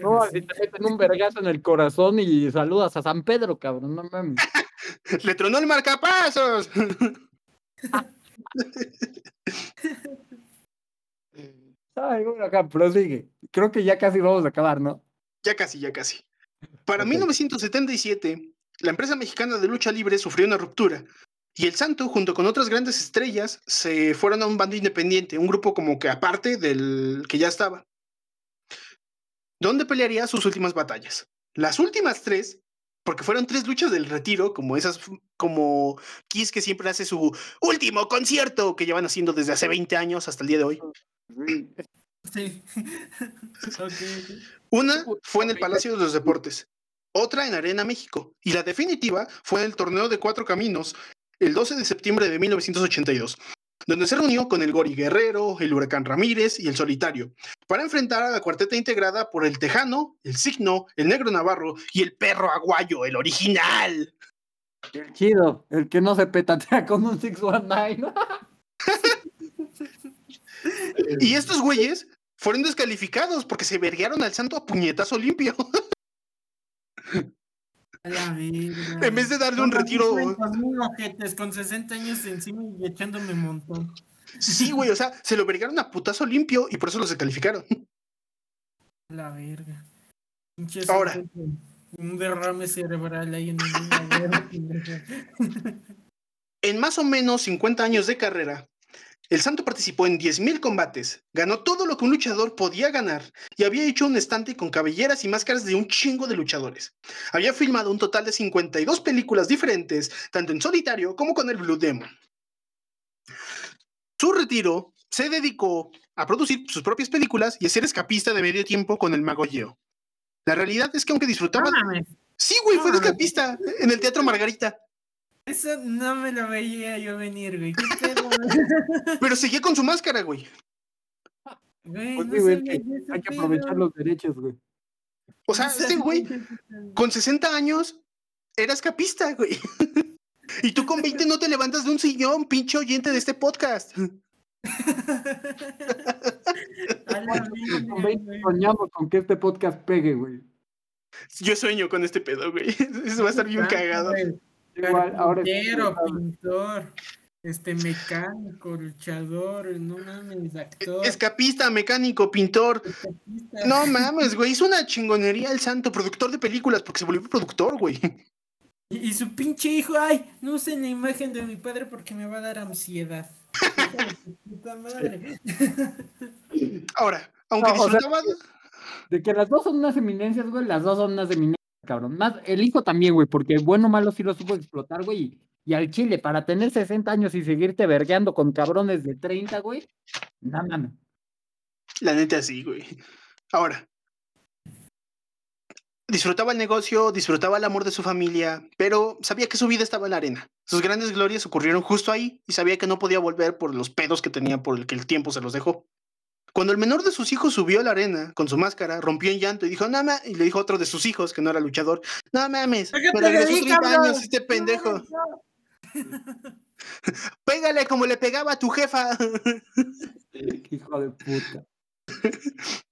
No, si te meten un vergazo en el corazón y saludas a San Pedro, cabrón, no mames. *laughs* Le tronó el marcapasos. *laughs* Ay, bueno, acá, prosigue. Creo que ya casi vamos a acabar, ¿no? ya casi, ya casi. Para Ok. 1977, la empresa mexicana de lucha libre sufrió una ruptura. Y el Santo, junto con otras grandes estrellas, se fueron a un bando independiente, un grupo como que aparte del que ya estaba. Donde pelearía sus últimas batallas. Las últimas tres, porque fueron tres luchas del retiro, como esas, como Kiss que siempre hace su último concierto que llevan haciendo desde hace 20 años hasta el día de hoy. Sí. *laughs* Una fue en el Palacio de los Deportes, otra en Arena México y la definitiva fue en el Torneo de Cuatro Caminos el 12 de septiembre de 1982. Donde se reunió con el Gori Guerrero, el Huracán Ramírez y el Solitario, para enfrentar a la cuarteta integrada por el Tejano, el Signo, el Negro Navarro y el Perro Aguayo, el original. El chido, el que no se petatea *laughs* con un 619. *laughs* y estos güeyes fueron descalificados porque se verguearon al santo a puñetazo limpio. *laughs* En vez de darle un retiro. Con 60 años encima y echándome un montón. Sí, güey, o sea, se lo vergaron a putazo limpio y por eso los descalificaron. La verga. Ahora. Un derrame cerebral ahí en *laughs* En más o menos 50 años de carrera, el Santo participó en 10.000 combates, ganó todo lo que un luchador podía ganar y había hecho un estante con cabelleras y máscaras de un chingo de luchadores. Había filmado un total de 52 películas diferentes, tanto en solitario como con el Blue Demon. Su retiro se dedicó a producir sus propias películas y a ser escapista de medio tiempo con el Mago. La realidad es que aunque disfrutaba... sí, güey, fue escapista en el Teatro Margarita. Eso no me lo veía yo venir, güey. ¿Qué pedo, *laughs* Pero seguía con su máscara, güey. Güey, pues hay que aprovechar los derechos, güey. O sea, este güey, con 60 años, era escapista, güey. *laughs* Y tú con 20 no te levantas de un sillón, pinche oyente de este podcast. *laughs* con 20 soñamos con que este podcast pegue, güey. Yo sueño con este pedo, güey. Eso va a estar bien cagado. Igual, ahora pintor, este mecánico, luchador, no mames, actor. Escapista, mecánico, pintor. No mames, güey, hizo una chingonería el santo, productor de películas, porque se volvió productor, güey. Y, su pinche hijo, ay, no usen la imagen de mi padre porque me va a dar ansiedad. puta madre. Ahora, aunque disfrutaba... de que las dos son unas eminencias, güey, las dos son unas eminencias cabrón. Más el hijo también, güey, porque bueno o malo sí lo supo explotar, güey. Y, al chile, para tener 60 años y seguirte vergueando con cabrones de 30, güey, no mames. La neta sí, güey. Ahora, disfrutaba el negocio, disfrutaba el amor de su familia, pero sabía que su vida estaba en la arena. Sus grandes glorias ocurrieron justo ahí y sabía que no podía volver por los pedos que tenía por el que el tiempo se los dejó. Cuando el menor de sus hijos subió a la arena con su máscara, rompió en llanto y dijo, no mames, y le dijo a otro de sus hijos, que no era luchador, no mames, me regresó 30 años este pendejo. *laughs* Pégale como le pegaba a tu jefa. *laughs* Hijo de puta. *laughs*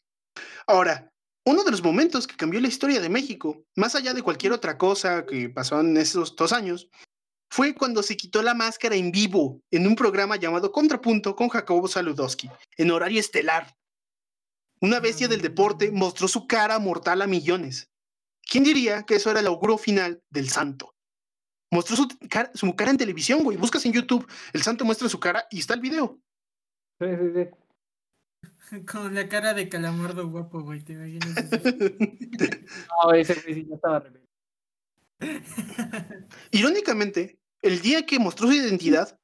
Ahora, uno de los momentos que cambió la historia de México, más allá de cualquier otra cosa que pasó en esos dos años, fue cuando se quitó la máscara en vivo en un programa llamado Contrapunto con Jacobo Saludowski, en horario estelar. Una bestia del deporte mostró su cara mortal a millones. ¿Quién diría que eso era el auguro final del santo? Mostró su cara, su cara en televisión, güey. Buscas en YouTube, el santo muestra su cara y está el video. Sí, sí, sí. *laughs* Con la cara de calamardo guapo, güey, te imaginas. *laughs* no, ese güey ya estaba *laughs* Irónicamente, el día que mostró su identidad,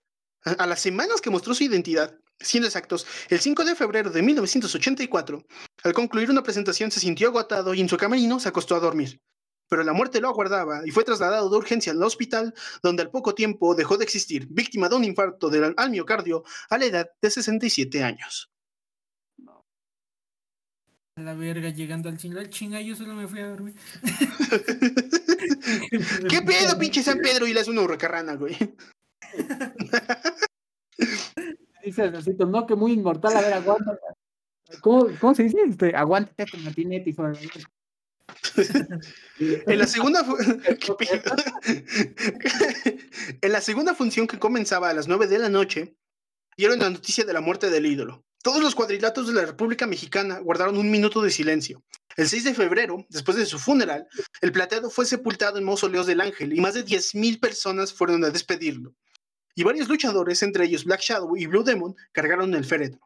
a las semanas que mostró su identidad, siendo exactos, el 5 de febrero de 1984, al concluir una presentación se sintió agotado y en su camerino se acostó a dormir. Pero la muerte lo aguardaba y fue trasladado de urgencia al hospital, donde al poco tiempo dejó de existir, víctima de un infarto del, al miocardio a la edad de 67 años. A la verga, llegando al chinga, chinga, yo solo me fui a dormir. *laughs* ¿Qué pedo, pinche San Pedro? Y le hace una hurracarrana, güey. *laughs* Dice necesito, no, que muy inmortal, a ver, aguanta. ¿Cómo, cómo se dice? Este, aguántate con la tineta, hijo de *laughs* en la segunda en la segunda función que comenzaba a las 9 de la noche dieron la noticia de la muerte del ídolo todos los cuadrilatos de la República Mexicana guardaron un minuto de silencio. El 6 de febrero, después de su funeral, el plateado fue sepultado en mausoleos del Ángel y más de 10.000 personas fueron a despedirlo. Y varios luchadores, entre ellos Black Shadow y Blue Demon, cargaron el féretro.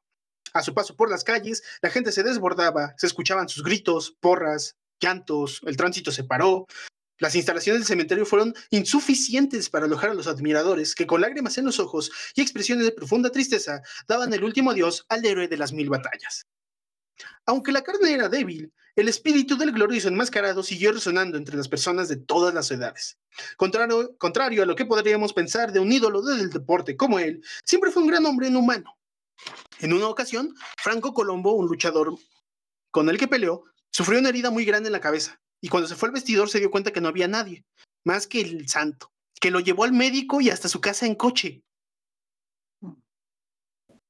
A su paso por las calles, la gente se desbordaba, se escuchaban sus gritos, porras, llantos, el tránsito se paró, las instalaciones del cementerio fueron insuficientes para alojar a los admiradores que con lágrimas en los ojos y expresiones de profunda tristeza daban el último adiós al héroe de las mil batallas. Aunque la carne era débil, el espíritu del glorioso enmascarado siguió resonando entre las personas de todas las edades. Contrario, a lo que podríamos pensar de un ídolo del deporte como él, siempre fue un gran hombre inhumano. En una ocasión, Franco Colombo, un luchador con el que peleó, sufrió una herida muy grande en la cabeza y cuando se fue al vestidor se dio cuenta que no había nadie, más que el santo, que lo llevó al médico y hasta su casa en coche.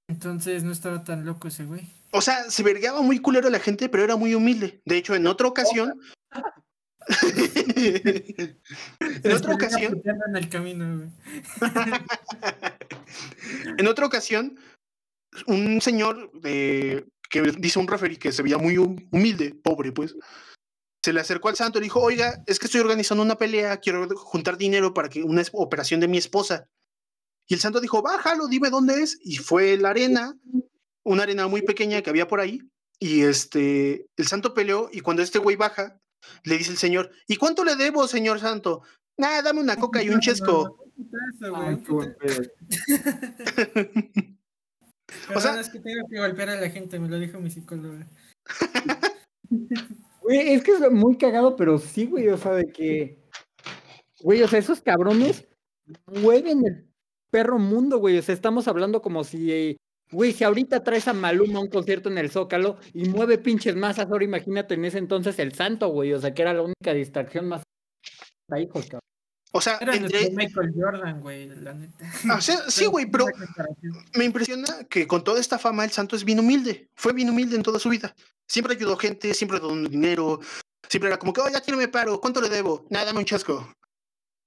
Entonces no estaba tan loco ese güey. O sea, se vergaba muy culero a la gente, pero era muy humilde. De hecho, en otra ocasión. *laughs* en otra ocasión. En el camino, güey. *laughs* en otra ocasión, un señor de, que dice un referee que se veía muy humilde, pobre, pues, se le acercó al santo y dijo, oiga, es que estoy organizando una pelea, quiero juntar dinero para que una operación de mi esposa. Y el santo dijo, bájalo, dime dónde es. Y fue la arena, una arena muy pequeña que había por ahí. Y este, el santo peleó y cuando este güey baja, le dice el señor, ¿y cuánto le debo, señor santo? Nada, dame una coca y un chesco. *laughs* *laughs* o sea, es que tengo que golpear a la gente, me lo dijo mi psicólogo. *laughs* Es que es muy cagado, pero sí, güey, o sea, de que, güey, o sea, esos cabrones mueven el perro mundo, güey. O sea, estamos hablando como si, güey, si ahorita traes a Maluma a un concierto en el Zócalo y mueve pinches masas, ahora imagínate en ese entonces el santo, güey. O sea, que era la única distracción más. Hijos, cabrón. O sea, era entre... Michael Jordan, güey, la neta. Ah, *laughs* sí, güey, pero me impresiona que con toda esta fama el santo es bien humilde. Fue bien humilde en toda su vida. Siempre ayudó gente, siempre donó dinero. Siempre era como que, oh, ya quiero me paro, ¿cuánto le debo? Nada, dame un chasco.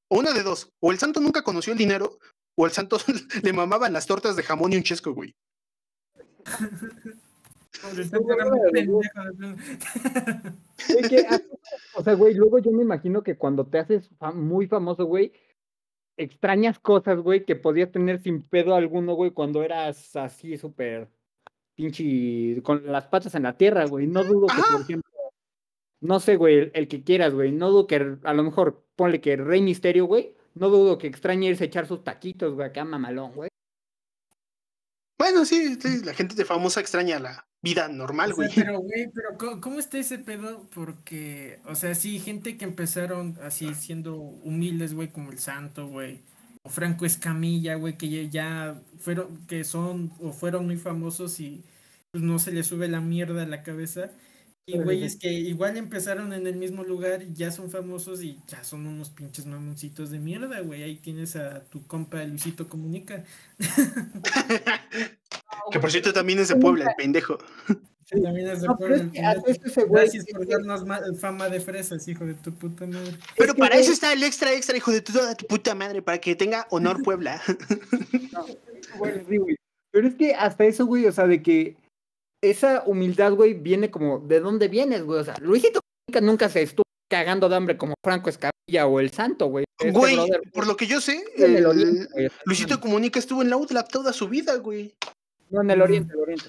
O una de dos. O el santo nunca conoció el dinero, o al santo *laughs* le mamaban las tortas de jamón y un chesco, güey. *laughs* o sea, güey, luego yo me imagino que cuando te haces muy famoso, güey, extrañas cosas, güey, que podías tener sin pedo alguno, güey, cuando eras así súper pinche con las patas en la tierra, güey. No dudo que, por ejemplo, no sé, güey, el, que quieras, güey, no dudo que a lo mejor ponle que Rey Misterio, güey, no dudo que extrañe irse a echar sus taquitos, güey, acá mamalón, güey. Bueno, sí, la gente de famosa extraña la vida normal, güey. pero, güey, pero ¿cómo, está ese pedo? Porque, o sea, sí, gente que empezaron así siendo humildes, güey, como el Santo, güey. O Franco Escamilla, güey, que ya fueron, que son o fueron muy famosos y pues no se les sube la mierda a la cabeza. Y güeyes que igual empezaron en el mismo lugar y ya son famosos y ya son unos pinches mamoncitos de mierda, güey. Ahí tienes a tu compa Luisito Comunica. *laughs* *laughs* que por cierto también es de Puebla, el pendejo. Sí, también es de Puebla. Gracias por darnos fama de fresas, hijo de tu puta madre. Pero para eso está el extra extra, hijo de toda tu puta madre, para que tenga honor *laughs* Puebla. Pero es que hasta eso, güey, o sea, de que esa humildad, güey, viene como, ¿de dónde vienes, güey? O sea, Luisito nunca se estuvo cagando de hambre como Franco Escabilla o el Santo, güey. Este güey, por lo que yo sé, Luisito Comunica estuvo en la UTLAP toda su vida, güey. No, en el Oriente, el Oriente.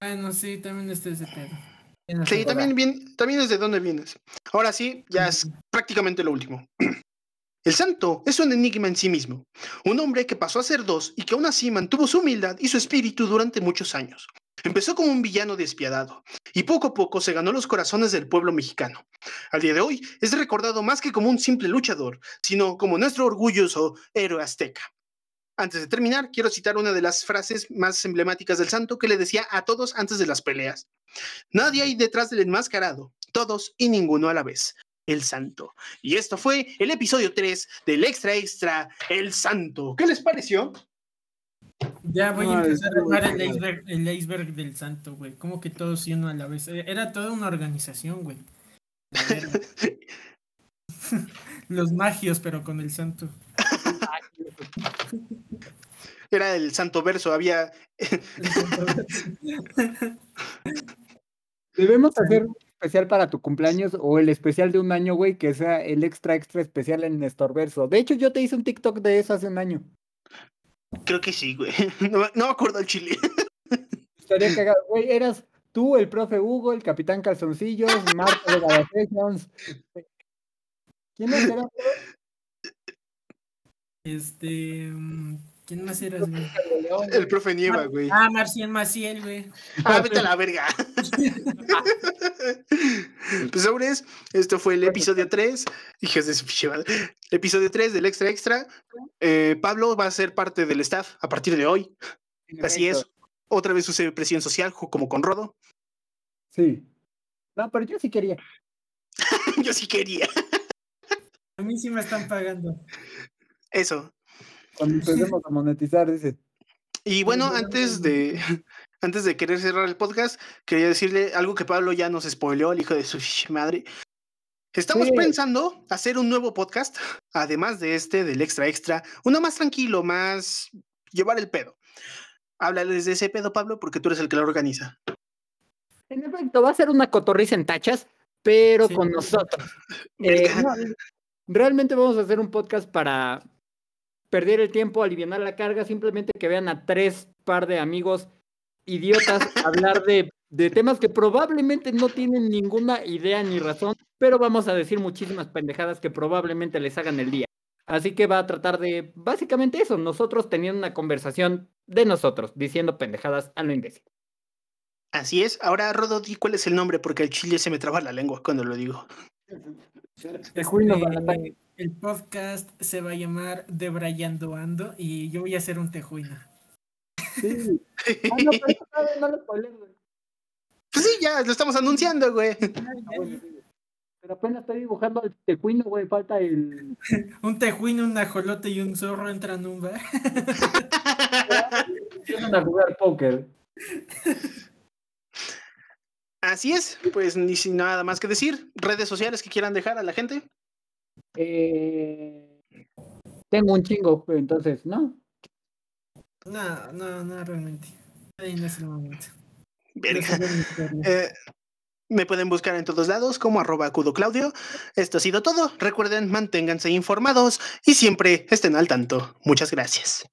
Bueno, sí, también está ese pedo. Sí, también, bien, también es de dónde vienes. Ahora sí, ya es prácticamente lo último. *clears throat* El santo es un enigma en sí mismo, un hombre que pasó a ser dos y que aún así mantuvo su humildad y su espíritu durante muchos años. Empezó como un villano despiadado y poco a poco se ganó los corazones del pueblo mexicano. Al día de hoy es recordado más que como un simple luchador, sino como nuestro orgulloso héroe azteca. Antes de terminar, quiero citar una de las frases más emblemáticas del santo que le decía a todos antes de las peleas. Nadie hay detrás del enmascarado, todos y ninguno a la vez. El Santo. Y esto fue el episodio 3 del Extra Extra, El Santo. ¿Qué les pareció? Ya voy a empezar a jugar el iceberg, el iceberg del santo, güey. Como que todos y uno a la vez. Eh, era toda una organización, güey. *laughs* *laughs* Los magios, pero con el santo. *laughs* Era el santo verso, había. Debemos hacer un especial para tu cumpleaños o el especial de un año, güey, que sea el extra extra especial en Néstor Verso. De hecho, yo te hice un TikTok de eso hace un año. Creo que sí, güey. *laughs* No, me acuerdo el chile. Estaría cagado. Güey, eras tú, el profe Hugo, el capitán Calzoncillos, Marta de Galatetions. ¿Quién es? *laughs* Este. ¿Quién más eras, güey? El profe Nieva, güey. Ah, Marcial Maciel, güey. Ah, vete a la verga. *laughs* pues sobres, esto fue el episodio 3. Hijas de su pinche madre. Episodio 3 del Extra Extra. Eh, Pablo va a ser parte del staff a partir de hoy. Así es. Otra vez use presión social, como con Rodo. Sí. No, pero yo sí quería. *laughs* Yo sí quería. A mí sí me están pagando. Eso. Cuando *laughs* empecemos a monetizar, dice. Y bueno, antes de, *laughs* antes de querer cerrar el podcast, quería decirle algo que Pablo ya nos spoileó, el hijo de su *laughs* madre. Estamos Sí. pensando hacer un nuevo podcast, además de este, del extra extra, uno más tranquilo, más llevar el pedo. Háblales de ese pedo, Pablo, porque tú eres el que lo organiza. En efecto, va a ser una cotorriza en tachas, pero Sí. con nosotros. Eh, no, realmente vamos a hacer un podcast para perder el tiempo, aliviar la carga, simplemente que vean a tres par de amigos idiotas *laughs* hablar de, de temas que probablemente no tienen ninguna idea ni razón, pero vamos a decir muchísimas pendejadas que probablemente les hagan el día. Así que va a tratar de básicamente eso, nosotros teniendo una conversación de nosotros, diciendo pendejadas a lo imbécil. Así es. Ahora, Rodo, di cuál es el nombre, porque el chile se me traba la lengua cuando lo digo. Este, el podcast se va a llamar Debrayando Ando y yo voy a ser un tejuino. Sí. *laughs* Ah, no, pero todavía no lo spoileé, güey. Pues sí, ya, lo estamos anunciando, güey. Ah, bueno, sí. Pero apenas estoy dibujando al tecuino, güey. Falta el. Un tejuino, un ajolote y un zorro entran en un bar. *laughs* Empiezan a jugar póker. Así es, pues ni sin nada más que decir. Redes sociales que quieran dejar a la gente. Eh, tengo un chingo, entonces, ¿no? No, no, no, realmente. Ahí no es el momento. Verga. Eh, me pueden buscar en todos lados como arroba acudo Claudio. Esto ha sido todo. Recuerden, manténganse informados y siempre estén al tanto. Muchas gracias.